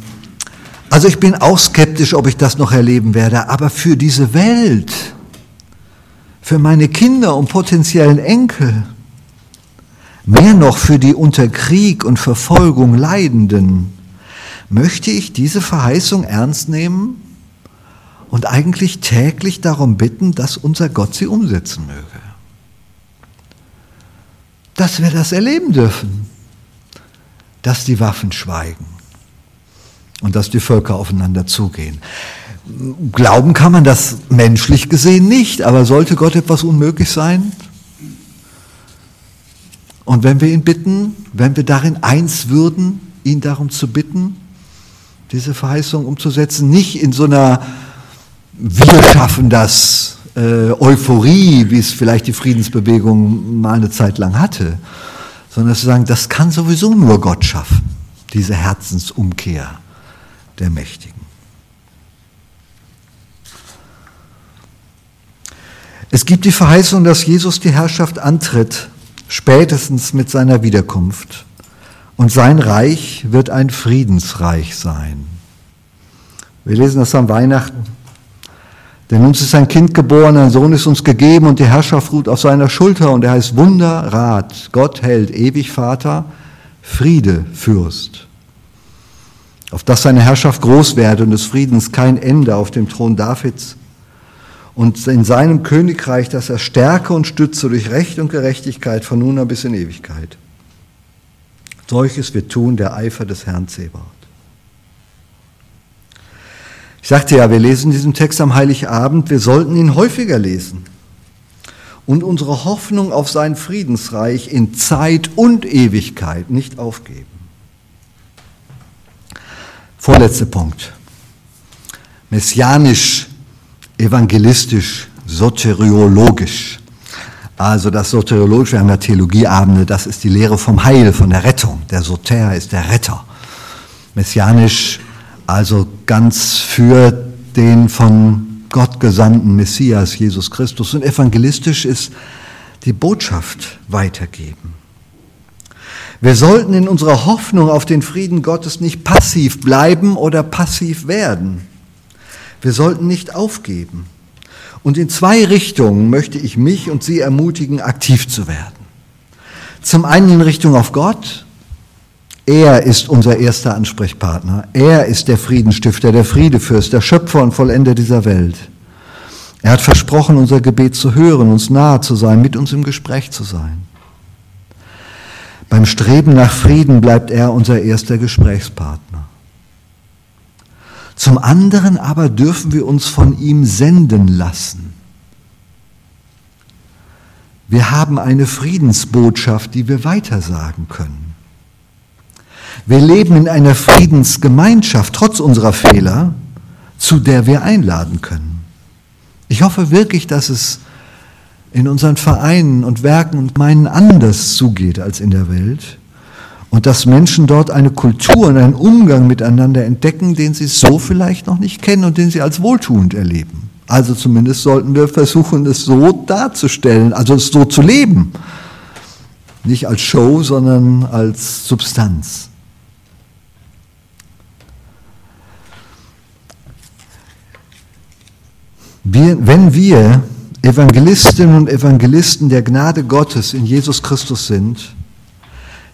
also ich bin auch skeptisch, ob ich das noch erleben werde, aber für diese Welt, für meine Kinder und potenziellen Enkel, mehr noch für die unter Krieg und Verfolgung Leidenden, möchte ich diese Verheißung ernst nehmen und eigentlich täglich darum bitten, dass unser Gott sie umsetzen möge. Dass wir das erleben dürfen, dass die Waffen schweigen und dass die Völker aufeinander zugehen. Glauben kann man das menschlich gesehen nicht, aber sollte Gott etwas unmöglich sein? Und wenn wir ihn bitten, wenn wir darin eins würden, ihn darum zu bitten, diese Verheißung umzusetzen, nicht in so einer Wir schaffen das äh, Euphorie, wie es vielleicht die Friedensbewegung mal eine Zeit lang hatte, sondern zu sagen, das kann sowieso nur Gott schaffen, diese Herzensumkehr der Mächtigen. Es gibt die Verheißung, dass Jesus die Herrschaft antritt, spätestens mit seiner Wiederkunft. Und sein Reich wird ein Friedensreich sein. Wir lesen das am Weihnachten. Denn uns ist ein Kind geboren, ein Sohn ist uns gegeben und die Herrschaft ruht auf seiner Schulter und er heißt Wunder, Rat, Gott hält, ewig Vater, Friede, Fürst auf dass seine Herrschaft groß werde und des Friedens kein Ende auf dem Thron Davids und in seinem Königreich, dass er stärke und stütze durch Recht und Gerechtigkeit von nun an bis in Ewigkeit. Solches wird tun der Eifer des Herrn Zebaoth. Ich sagte ja, wir lesen diesen Text am Heiligabend, wir sollten ihn häufiger lesen und unsere Hoffnung auf sein Friedensreich in Zeit und Ewigkeit nicht aufgeben. Vorletzter Punkt. Messianisch, evangelistisch, soteriologisch. Also das Soteriologische, wir haben ja Theologieabende, das ist die Lehre vom Heil, von der Rettung. Der Soter ist der Retter. Messianisch, also ganz für den von Gott gesandten Messias, Jesus Christus. Und evangelistisch ist die Botschaft weitergeben. Wir sollten in unserer Hoffnung auf den Frieden Gottes nicht passiv bleiben oder passiv werden. Wir sollten nicht aufgeben. Und in zwei Richtungen möchte ich mich und Sie ermutigen, aktiv zu werden. Zum einen in Richtung auf Gott, Er ist unser erster Ansprechpartner. Er ist der Friedenstifter, der Friedefürst, der Schöpfer und Vollender dieser Welt. Er hat versprochen, unser Gebet zu hören, uns nahe zu sein, mit uns im Gespräch zu sein. Beim Streben nach Frieden bleibt er unser erster Gesprächspartner. Zum anderen aber dürfen wir uns von ihm senden lassen. Wir haben eine Friedensbotschaft, die wir weitersagen können. Wir leben in einer Friedensgemeinschaft, trotz unserer Fehler, zu der wir einladen können. Ich hoffe wirklich, dass es in unseren Vereinen und Werken und meinen anders zugeht als in der Welt und dass Menschen dort eine Kultur und einen Umgang miteinander entdecken, den sie so vielleicht noch nicht kennen und den sie als wohltuend erleben. Also zumindest sollten wir versuchen, es so darzustellen, also es so zu leben. Nicht als Show, sondern als Substanz. Wir, wenn wir Evangelistinnen und Evangelisten der Gnade Gottes in Jesus Christus sind,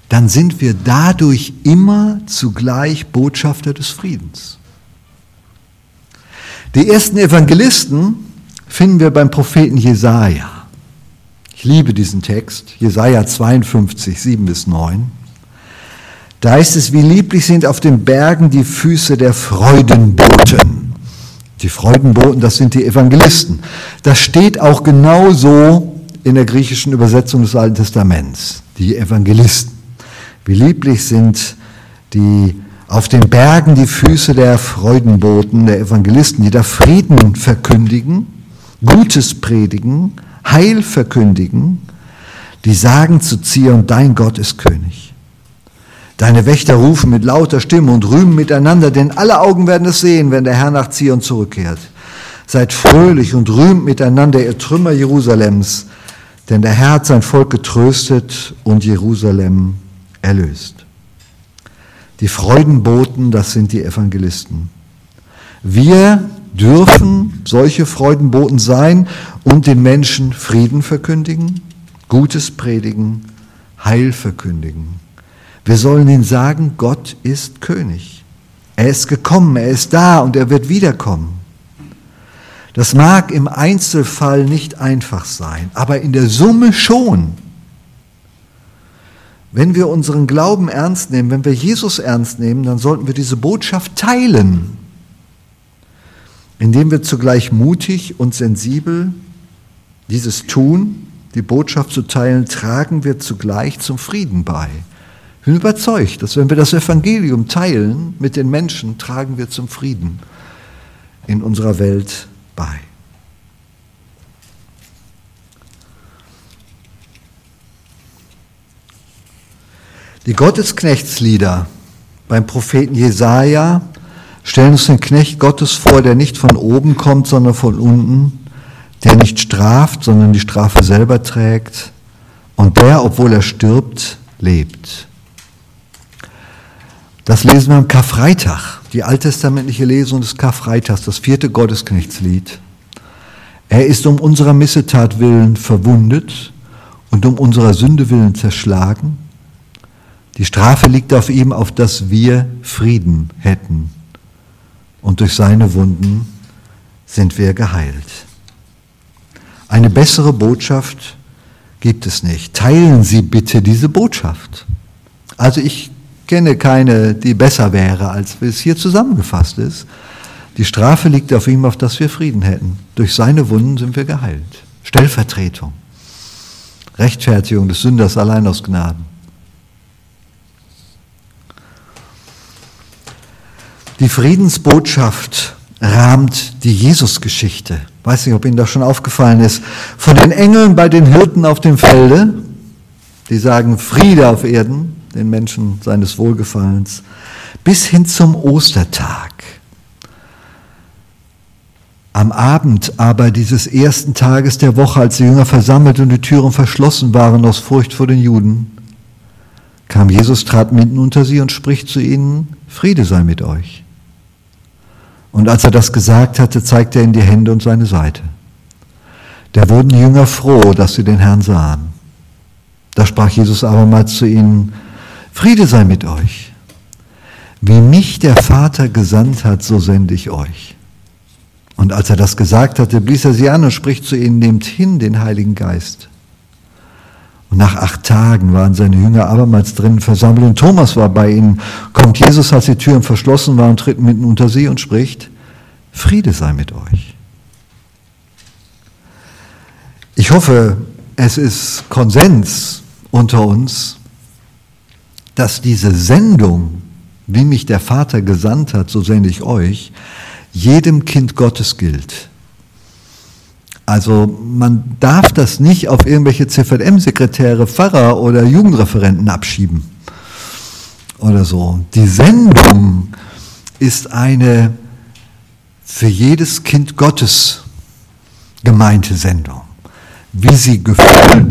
dann sind wir dadurch immer zugleich Botschafter des Friedens. Die ersten Evangelisten finden wir beim Propheten Jesaja. Ich liebe diesen Text, Jesaja 52, 7 bis 9. Da heißt es, wie lieblich sind auf den Bergen die Füße der Freudenboten die Freudenboten, das sind die Evangelisten. Das steht auch genauso in der griechischen Übersetzung des Alten Testaments. Die Evangelisten. Wie lieblich sind die auf den Bergen die Füße der Freudenboten, der Evangelisten, die da Frieden verkündigen, Gutes predigen, Heil verkündigen, die sagen zu Zion, dein Gott ist König. Deine Wächter rufen mit lauter Stimme und rühmen miteinander, denn alle Augen werden es sehen, wenn der Herr nach Zion zurückkehrt. Seid fröhlich und rühmt miteinander, ihr Trümmer Jerusalems, denn der Herr hat sein Volk getröstet und Jerusalem erlöst. Die Freudenboten, das sind die Evangelisten. Wir dürfen solche Freudenboten sein und den Menschen Frieden verkündigen, Gutes predigen, Heil verkündigen. Wir sollen ihnen sagen, Gott ist König. Er ist gekommen, er ist da und er wird wiederkommen. Das mag im Einzelfall nicht einfach sein, aber in der Summe schon. Wenn wir unseren Glauben ernst nehmen, wenn wir Jesus ernst nehmen, dann sollten wir diese Botschaft teilen, indem wir zugleich mutig und sensibel dieses tun, die Botschaft zu teilen, tragen wir zugleich zum Frieden bei. Ich bin überzeugt, dass wenn wir das Evangelium teilen mit den Menschen, tragen wir zum Frieden in unserer Welt bei. Die Gottesknechtslieder beim Propheten Jesaja stellen uns den Knecht Gottes vor, der nicht von oben kommt, sondern von unten, der nicht straft, sondern die Strafe selber trägt und der, obwohl er stirbt, lebt. Das lesen wir am Karfreitag, die alttestamentliche Lesung des Karfreitags, das vierte Gottesknechtslied. Er ist um unserer Missetat willen verwundet und um unserer Sünde willen zerschlagen. Die Strafe liegt auf ihm, auf dass wir Frieden hätten. Und durch seine Wunden sind wir geheilt. Eine bessere Botschaft gibt es nicht. Teilen Sie bitte diese Botschaft. Also ich kenne keine, die besser wäre, als es hier zusammengefasst ist. Die Strafe liegt auf ihm, auf dass wir Frieden hätten. Durch seine Wunden sind wir geheilt. Stellvertretung. Rechtfertigung des Sünders allein aus Gnaden. Die Friedensbotschaft rahmt die Jesusgeschichte. Weiß nicht, ob Ihnen das schon aufgefallen ist. Von den Engeln bei den Hirten auf dem Felde, die sagen Friede auf Erden, den Menschen seines Wohlgefallens, bis hin zum Ostertag. Am Abend aber dieses ersten Tages der Woche, als die Jünger versammelt und die Türen verschlossen waren aus Furcht vor den Juden, kam Jesus, trat mitten unter sie und spricht zu ihnen, Friede sei mit euch. Und als er das gesagt hatte, zeigte er ihnen die Hände und seine Seite. Da wurden die Jünger froh, dass sie den Herrn sahen. Da sprach Jesus abermals zu ihnen, Friede sei mit euch. Wie mich der Vater gesandt hat, so sende ich euch. Und als er das gesagt hatte, blies er sie an und spricht zu ihnen, nehmt hin den Heiligen Geist. Und nach acht Tagen waren seine Jünger abermals drinnen versammelt und Thomas war bei ihnen. Kommt Jesus, als die Türen verschlossen waren, tritt mitten unter sie und spricht, Friede sei mit euch. Ich hoffe, es ist Konsens unter uns, dass diese Sendung, wie mich der Vater gesandt hat, so sende ich euch, jedem Kind Gottes gilt. Also man darf das nicht auf irgendwelche CVM-Sekretäre, Pfarrer oder Jugendreferenten abschieben oder so. Die Sendung ist eine für jedes Kind Gottes gemeinte Sendung. Wie sie gefüllt,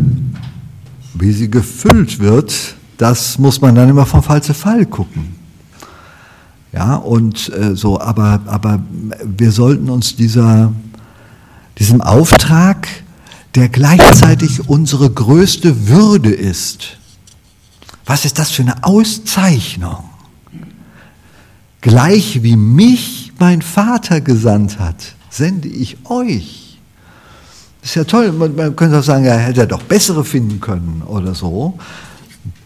wie sie gefüllt wird, das muss man dann immer vom Fall zu Fall gucken. Ja, und äh, so, aber, aber wir sollten uns dieser, diesem Auftrag, der gleichzeitig unsere größte Würde ist, was ist das für eine Auszeichnung? Gleich wie mich mein Vater gesandt hat, sende ich euch. Das ist ja toll, man, man könnte auch sagen, er hätte doch bessere finden können oder so.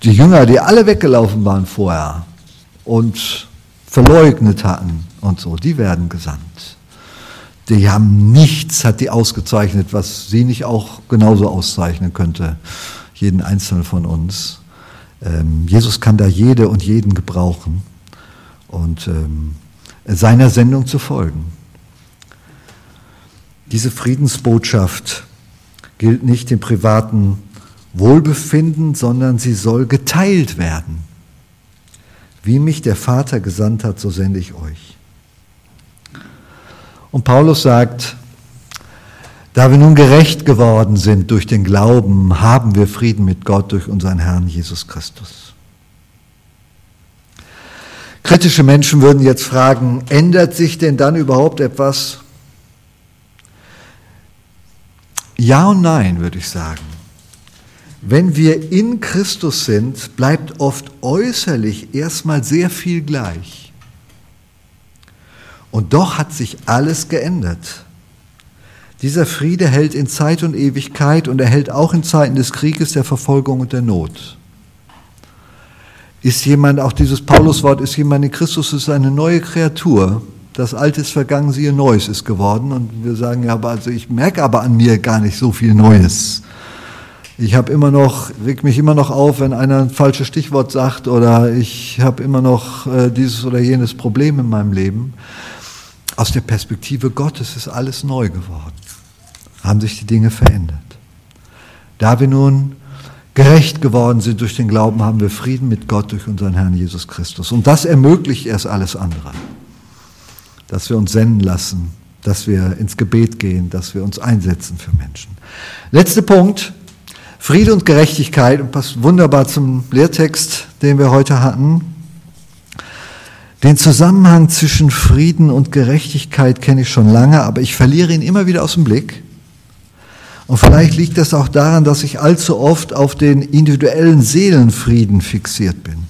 Die Jünger, die alle weggelaufen waren vorher und verleugnet hatten und so, die werden gesandt. Die haben nichts, hat die ausgezeichnet, was sie nicht auch genauso auszeichnen könnte, jeden einzelnen von uns. Ähm, Jesus kann da jede und jeden gebrauchen und ähm, seiner Sendung zu folgen. Diese Friedensbotschaft gilt nicht im privaten Wohlbefinden, sondern sie soll geteilt werden. Wie mich der Vater gesandt hat, so sende ich euch. Und Paulus sagt, da wir nun gerecht geworden sind durch den Glauben, haben wir Frieden mit Gott durch unseren Herrn Jesus Christus. Kritische Menschen würden jetzt fragen, ändert sich denn dann überhaupt etwas? Ja und nein, würde ich sagen. Wenn wir in Christus sind, bleibt oft äußerlich erstmal sehr viel gleich. Und doch hat sich alles geändert. Dieser Friede hält in Zeit und Ewigkeit und er hält auch in Zeiten des Krieges, der Verfolgung und der Not. Ist jemand, auch dieses Pauluswort, ist jemand in Christus, ist eine neue Kreatur. Das Alte ist vergangen, siehe Neues ist geworden. Und wir sagen ja, aber also ich merke aber an mir gar nicht so viel Neues. Ich habe immer noch, reg mich immer noch auf, wenn einer ein falsches Stichwort sagt oder ich habe immer noch äh, dieses oder jenes Problem in meinem Leben. Aus der Perspektive Gottes ist alles neu geworden. Haben sich die Dinge verändert. Da wir nun gerecht geworden sind durch den Glauben, haben wir Frieden mit Gott durch unseren Herrn Jesus Christus. Und das ermöglicht erst alles andere. Dass wir uns senden lassen, dass wir ins Gebet gehen, dass wir uns einsetzen für Menschen. Letzter Punkt, Friede und Gerechtigkeit, und passt wunderbar zum Lehrtext, den wir heute hatten. Den Zusammenhang zwischen Frieden und Gerechtigkeit kenne ich schon lange, aber ich verliere ihn immer wieder aus dem Blick. Und vielleicht liegt das auch daran, dass ich allzu oft auf den individuellen Seelenfrieden fixiert bin.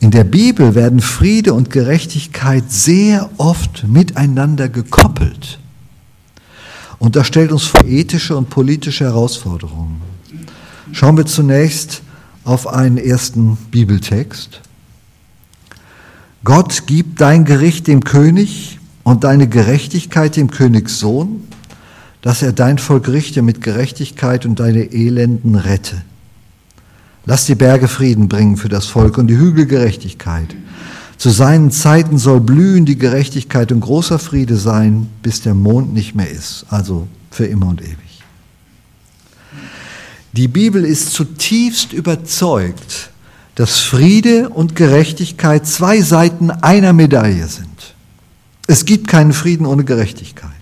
In der Bibel werden Friede und Gerechtigkeit sehr oft miteinander gekoppelt. Und das stellt uns vor ethische und politische Herausforderungen. Schauen wir zunächst auf einen ersten Bibeltext. Gott gibt dein Gericht dem König und deine Gerechtigkeit dem Königssohn, dass er dein Volk richte mit Gerechtigkeit und deine Elenden rette. Lass die Berge Frieden bringen für das Volk und die Hügel Gerechtigkeit. Zu seinen Zeiten soll blühen die Gerechtigkeit und großer Friede sein, bis der Mond nicht mehr ist, also für immer und ewig. Die Bibel ist zutiefst überzeugt, dass Friede und Gerechtigkeit zwei Seiten einer Medaille sind. Es gibt keinen Frieden ohne Gerechtigkeit.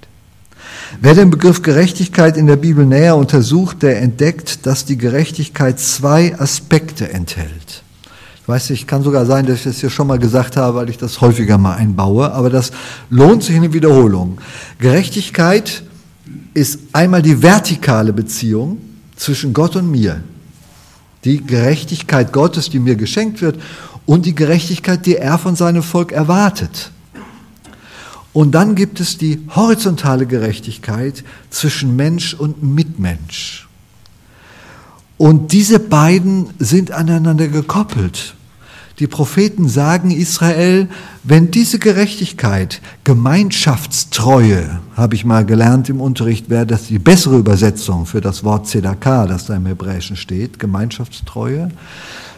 Wer den Begriff Gerechtigkeit in der Bibel näher untersucht, der entdeckt, dass die Gerechtigkeit zwei Aspekte enthält. Ich weiß nicht, kann sogar sein, dass ich das hier schon mal gesagt habe, weil ich das häufiger mal einbaue, aber das lohnt sich in der Wiederholung. Gerechtigkeit ist einmal die vertikale Beziehung zwischen Gott und mir, Die Gerechtigkeit Gottes, die mir geschenkt wird und die Gerechtigkeit, die er von seinem Volk erwartet. Und dann gibt es die horizontale Gerechtigkeit zwischen Mensch und Mitmensch. Und diese beiden sind aneinander gekoppelt. Die Propheten sagen Israel, wenn diese Gerechtigkeit, Gemeinschaftstreue, habe ich mal gelernt im Unterricht, wäre das die bessere Übersetzung für das Wort Zedakah, das da im Hebräischen steht, Gemeinschaftstreue.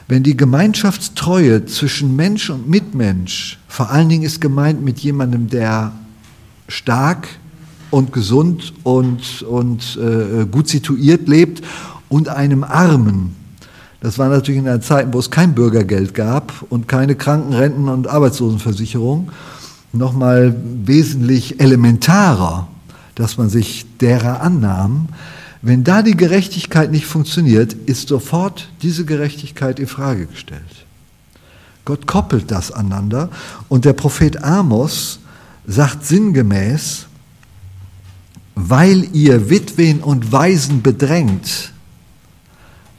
Wenn die Gemeinschaftstreue zwischen Mensch und Mitmensch, vor allen Dingen ist gemeint mit jemandem, der stark und gesund und, und äh, gut situiert lebt und einem Armen, das war natürlich in einer Zeit, wo es kein Bürgergeld gab und keine Krankenrenten- und Arbeitslosenversicherung, nochmal wesentlich elementarer, dass man sich derer annahm. Wenn da die Gerechtigkeit nicht funktioniert, ist sofort diese Gerechtigkeit in Frage gestellt. Gott koppelt das aneinander und der Prophet Amos sagt sinngemäß, weil ihr Witwen und Waisen bedrängt,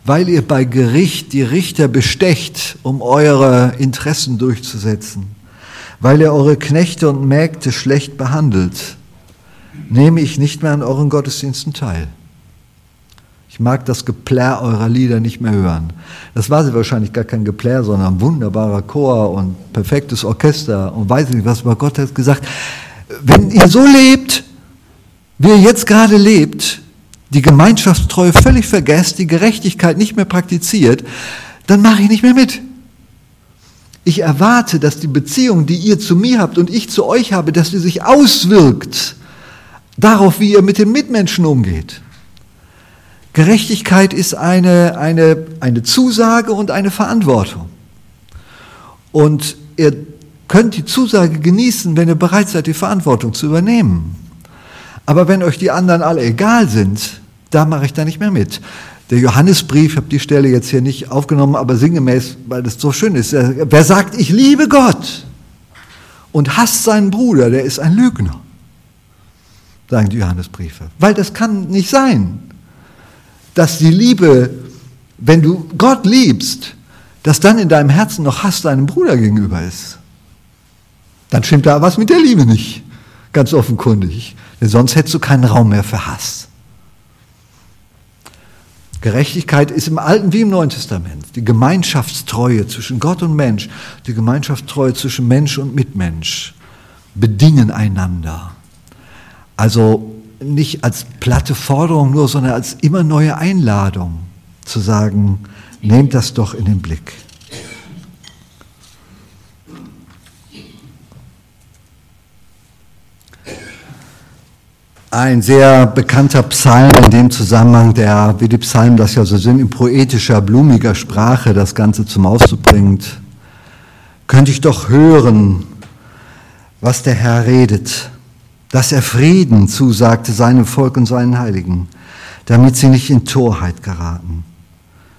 weil ihr bei Gericht die Richter bestecht, um eure Interessen durchzusetzen, weil ihr eure Knechte und Mägde schlecht behandelt, nehme ich nicht mehr an euren Gottesdiensten teil. Ich mag das Geplär eurer Lieder nicht mehr hören. Das war sie wahrscheinlich gar kein Geplär, sondern ein wunderbarer Chor und perfektes Orchester und weiß nicht was, aber Gott hat gesagt, wenn ihr so lebt, wie ihr jetzt gerade lebt, die Gemeinschaftstreue völlig vergesst, die Gerechtigkeit nicht mehr praktiziert, dann mache ich nicht mehr mit. Ich erwarte, dass die Beziehung, die ihr zu mir habt und ich zu euch habe, dass sie sich auswirkt darauf, wie ihr mit den Mitmenschen umgeht. Gerechtigkeit ist eine, eine, eine Zusage und eine Verantwortung. Und ihr könnt die Zusage genießen, wenn ihr bereit seid, die Verantwortung zu übernehmen. Aber wenn euch die anderen alle egal sind, da mache ich da nicht mehr mit. Der Johannesbrief, ich habe die Stelle jetzt hier nicht aufgenommen, aber sinngemäß, weil das so schön ist. Wer sagt, ich liebe Gott und hasst seinen Bruder, der ist ein Lügner, sagen die Johannesbriefe. Weil das kann nicht sein, dass die Liebe, wenn du Gott liebst, dass dann in deinem Herzen noch Hass deinem Bruder gegenüber ist. Dann stimmt da was mit der Liebe nicht, ganz offenkundig. Sonst hättest du keinen Raum mehr für Hass. Gerechtigkeit ist im Alten wie im Neuen Testament die Gemeinschaftstreue zwischen Gott und Mensch, die Gemeinschaftstreue zwischen Mensch und Mitmensch, bedingen einander. Also nicht als platte Forderung nur, sondern als immer neue Einladung zu sagen, nehmt das doch in den Blick. Ein sehr bekannter Psalm in dem Zusammenhang, der, wie die Psalmen das ja so sind, in poetischer, blumiger Sprache das Ganze zum Ausdruck bringt, könnte ich doch hören, was der Herr redet, dass er Frieden zusagte seinem Volk und seinen Heiligen, damit sie nicht in Torheit geraten.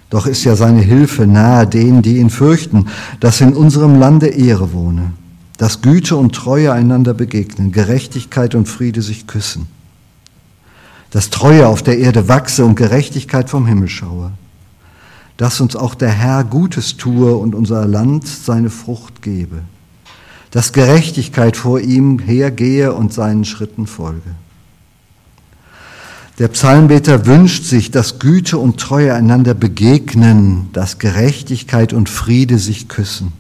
Doch ist ja seine Hilfe nahe denen, die ihn fürchten, dass in unserem Lande Ehre wohne, dass Güte und Treue einander begegnen, Gerechtigkeit und Friede sich küssen dass Treue auf der Erde wachse und Gerechtigkeit vom Himmel schaue, dass uns auch der Herr Gutes tue und unser Land seine Frucht gebe, dass Gerechtigkeit vor ihm hergehe und seinen Schritten folge. Der Psalmbeter wünscht sich, dass Güte und Treue einander begegnen, dass Gerechtigkeit und Friede sich küssen.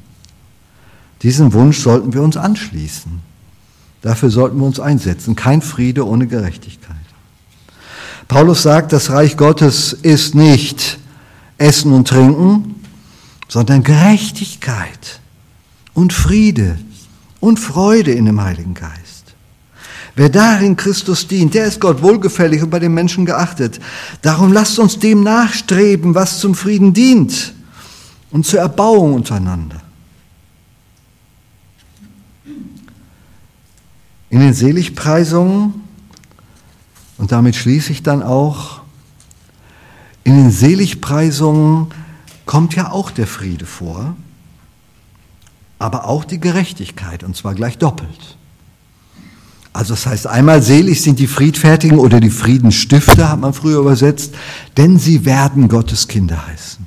Diesen Wunsch sollten wir uns anschließen. Dafür sollten wir uns einsetzen. Kein Friede ohne Gerechtigkeit. Paulus sagt, das Reich Gottes ist nicht Essen und Trinken, sondern Gerechtigkeit und Friede und Freude in dem Heiligen Geist. Wer darin Christus dient, der ist Gott wohlgefällig und bei den Menschen geachtet. Darum lasst uns dem nachstreben, was zum Frieden dient und zur Erbauung untereinander. In den Seligpreisungen und damit schließe ich dann auch, in den Seligpreisungen kommt ja auch der Friede vor, aber auch die Gerechtigkeit, und zwar gleich doppelt. Also das heißt, einmal selig sind die Friedfertigen oder die Friedensstifter, hat man früher übersetzt, denn sie werden Gottes Kinder heißen.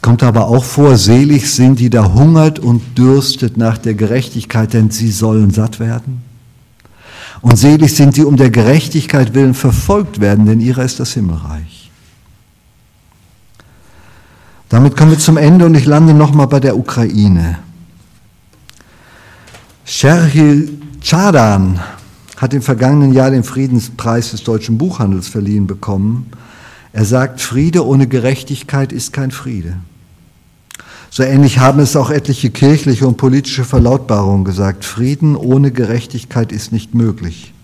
kommt aber auch vor, selig sind, die da hungert und dürstet nach der Gerechtigkeit, denn sie sollen satt werden. Und selig sind die um der Gerechtigkeit willen verfolgt werden, denn ihrer ist das Himmelreich. Damit kommen wir zum Ende und ich lande nochmal bei der Ukraine. Sherhil Chadan hat im vergangenen Jahr den Friedenspreis des deutschen Buchhandels verliehen bekommen. Er sagt, Friede ohne Gerechtigkeit ist kein Friede. So ähnlich haben es auch etliche kirchliche und politische Verlautbarungen gesagt. Frieden ohne Gerechtigkeit ist nicht möglich.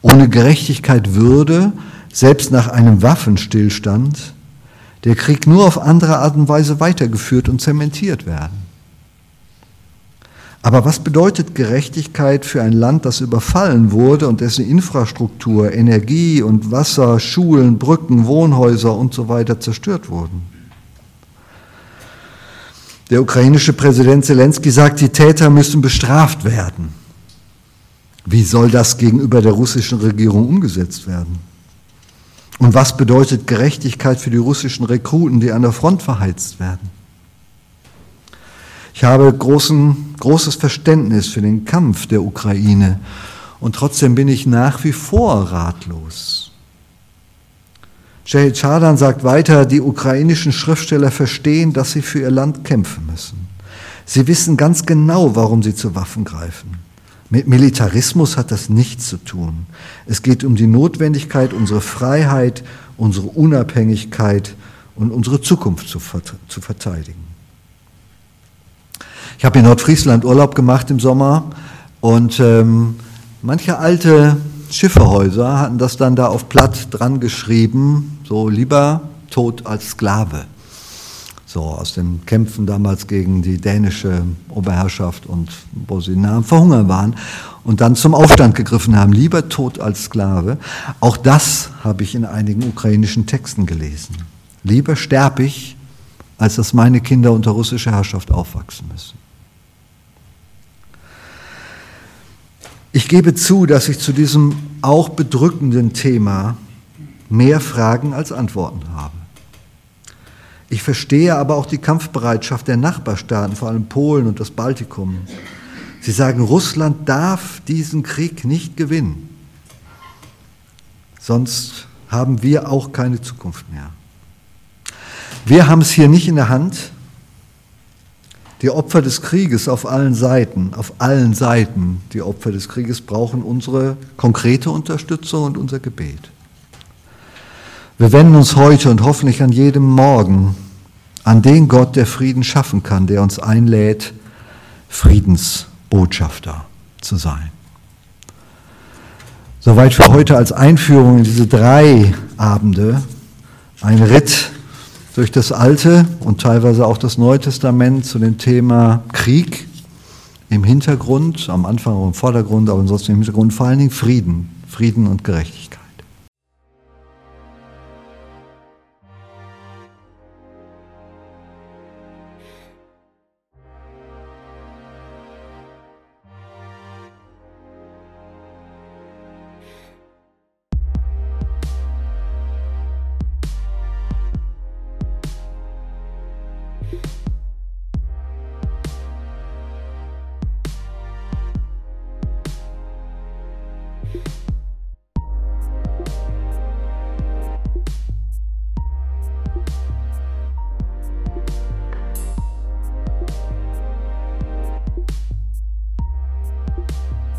Ohne Gerechtigkeit würde, selbst nach einem Waffenstillstand, der Krieg nur auf andere Art und Weise weitergeführt und zementiert werden. Aber was bedeutet Gerechtigkeit für ein Land, das überfallen wurde und dessen Infrastruktur, Energie und Wasser, Schulen, Brücken, Wohnhäuser und so weiter zerstört wurden? Der ukrainische Präsident Zelensky sagt, die Täter müssen bestraft werden. Wie soll das gegenüber der russischen Regierung umgesetzt werden? Und was bedeutet Gerechtigkeit für die russischen Rekruten, die an der Front verheizt werden? Ich habe großen, großes Verständnis für den Kampf der Ukraine und trotzdem bin ich nach wie vor ratlos. Shahid Chadan sagt weiter, die ukrainischen Schriftsteller verstehen, dass sie für ihr Land kämpfen müssen. Sie wissen ganz genau, warum sie zu Waffen greifen. Mit Militarismus hat das nichts zu tun. Es geht um die Notwendigkeit, unsere Freiheit, unsere Unabhängigkeit und unsere Zukunft zu, zu verteidigen. Ich habe in Nordfriesland Urlaub gemacht im Sommer und ähm, manche alte Schiffehäuser hatten das dann da auf Platt dran geschrieben, so lieber tot als Sklave. So aus den Kämpfen damals gegen die dänische Oberherrschaft und wo sie nah am Verhungern waren und dann zum Aufstand gegriffen haben, lieber tot als Sklave. Auch das habe ich in einigen ukrainischen Texten gelesen. Lieber sterbe ich, als dass meine Kinder unter russischer Herrschaft aufwachsen müssen. Ich gebe zu, dass ich zu diesem auch bedrückenden Thema mehr Fragen als Antworten habe. Ich verstehe aber auch die Kampfbereitschaft der Nachbarstaaten, vor allem Polen und das Baltikum. Sie sagen, Russland darf diesen Krieg nicht gewinnen, sonst haben wir auch keine Zukunft mehr. Wir haben es hier nicht in der Hand, die Opfer des Krieges auf allen Seiten, auf allen Seiten, die Opfer des Krieges brauchen unsere konkrete Unterstützung und unser Gebet. Wir wenden uns heute und hoffentlich an jedem Morgen an den Gott, der Frieden schaffen kann, der uns einlädt, Friedensbotschafter zu sein. Soweit für heute als Einführung in diese drei Abende. Ein Ritt durch das Alte und teilweise auch das Neue Testament zu dem Thema Krieg im Hintergrund, am Anfang auch im Vordergrund, aber ansonsten im Hintergrund vor allen Dingen Frieden, Frieden und Gerechtigkeit.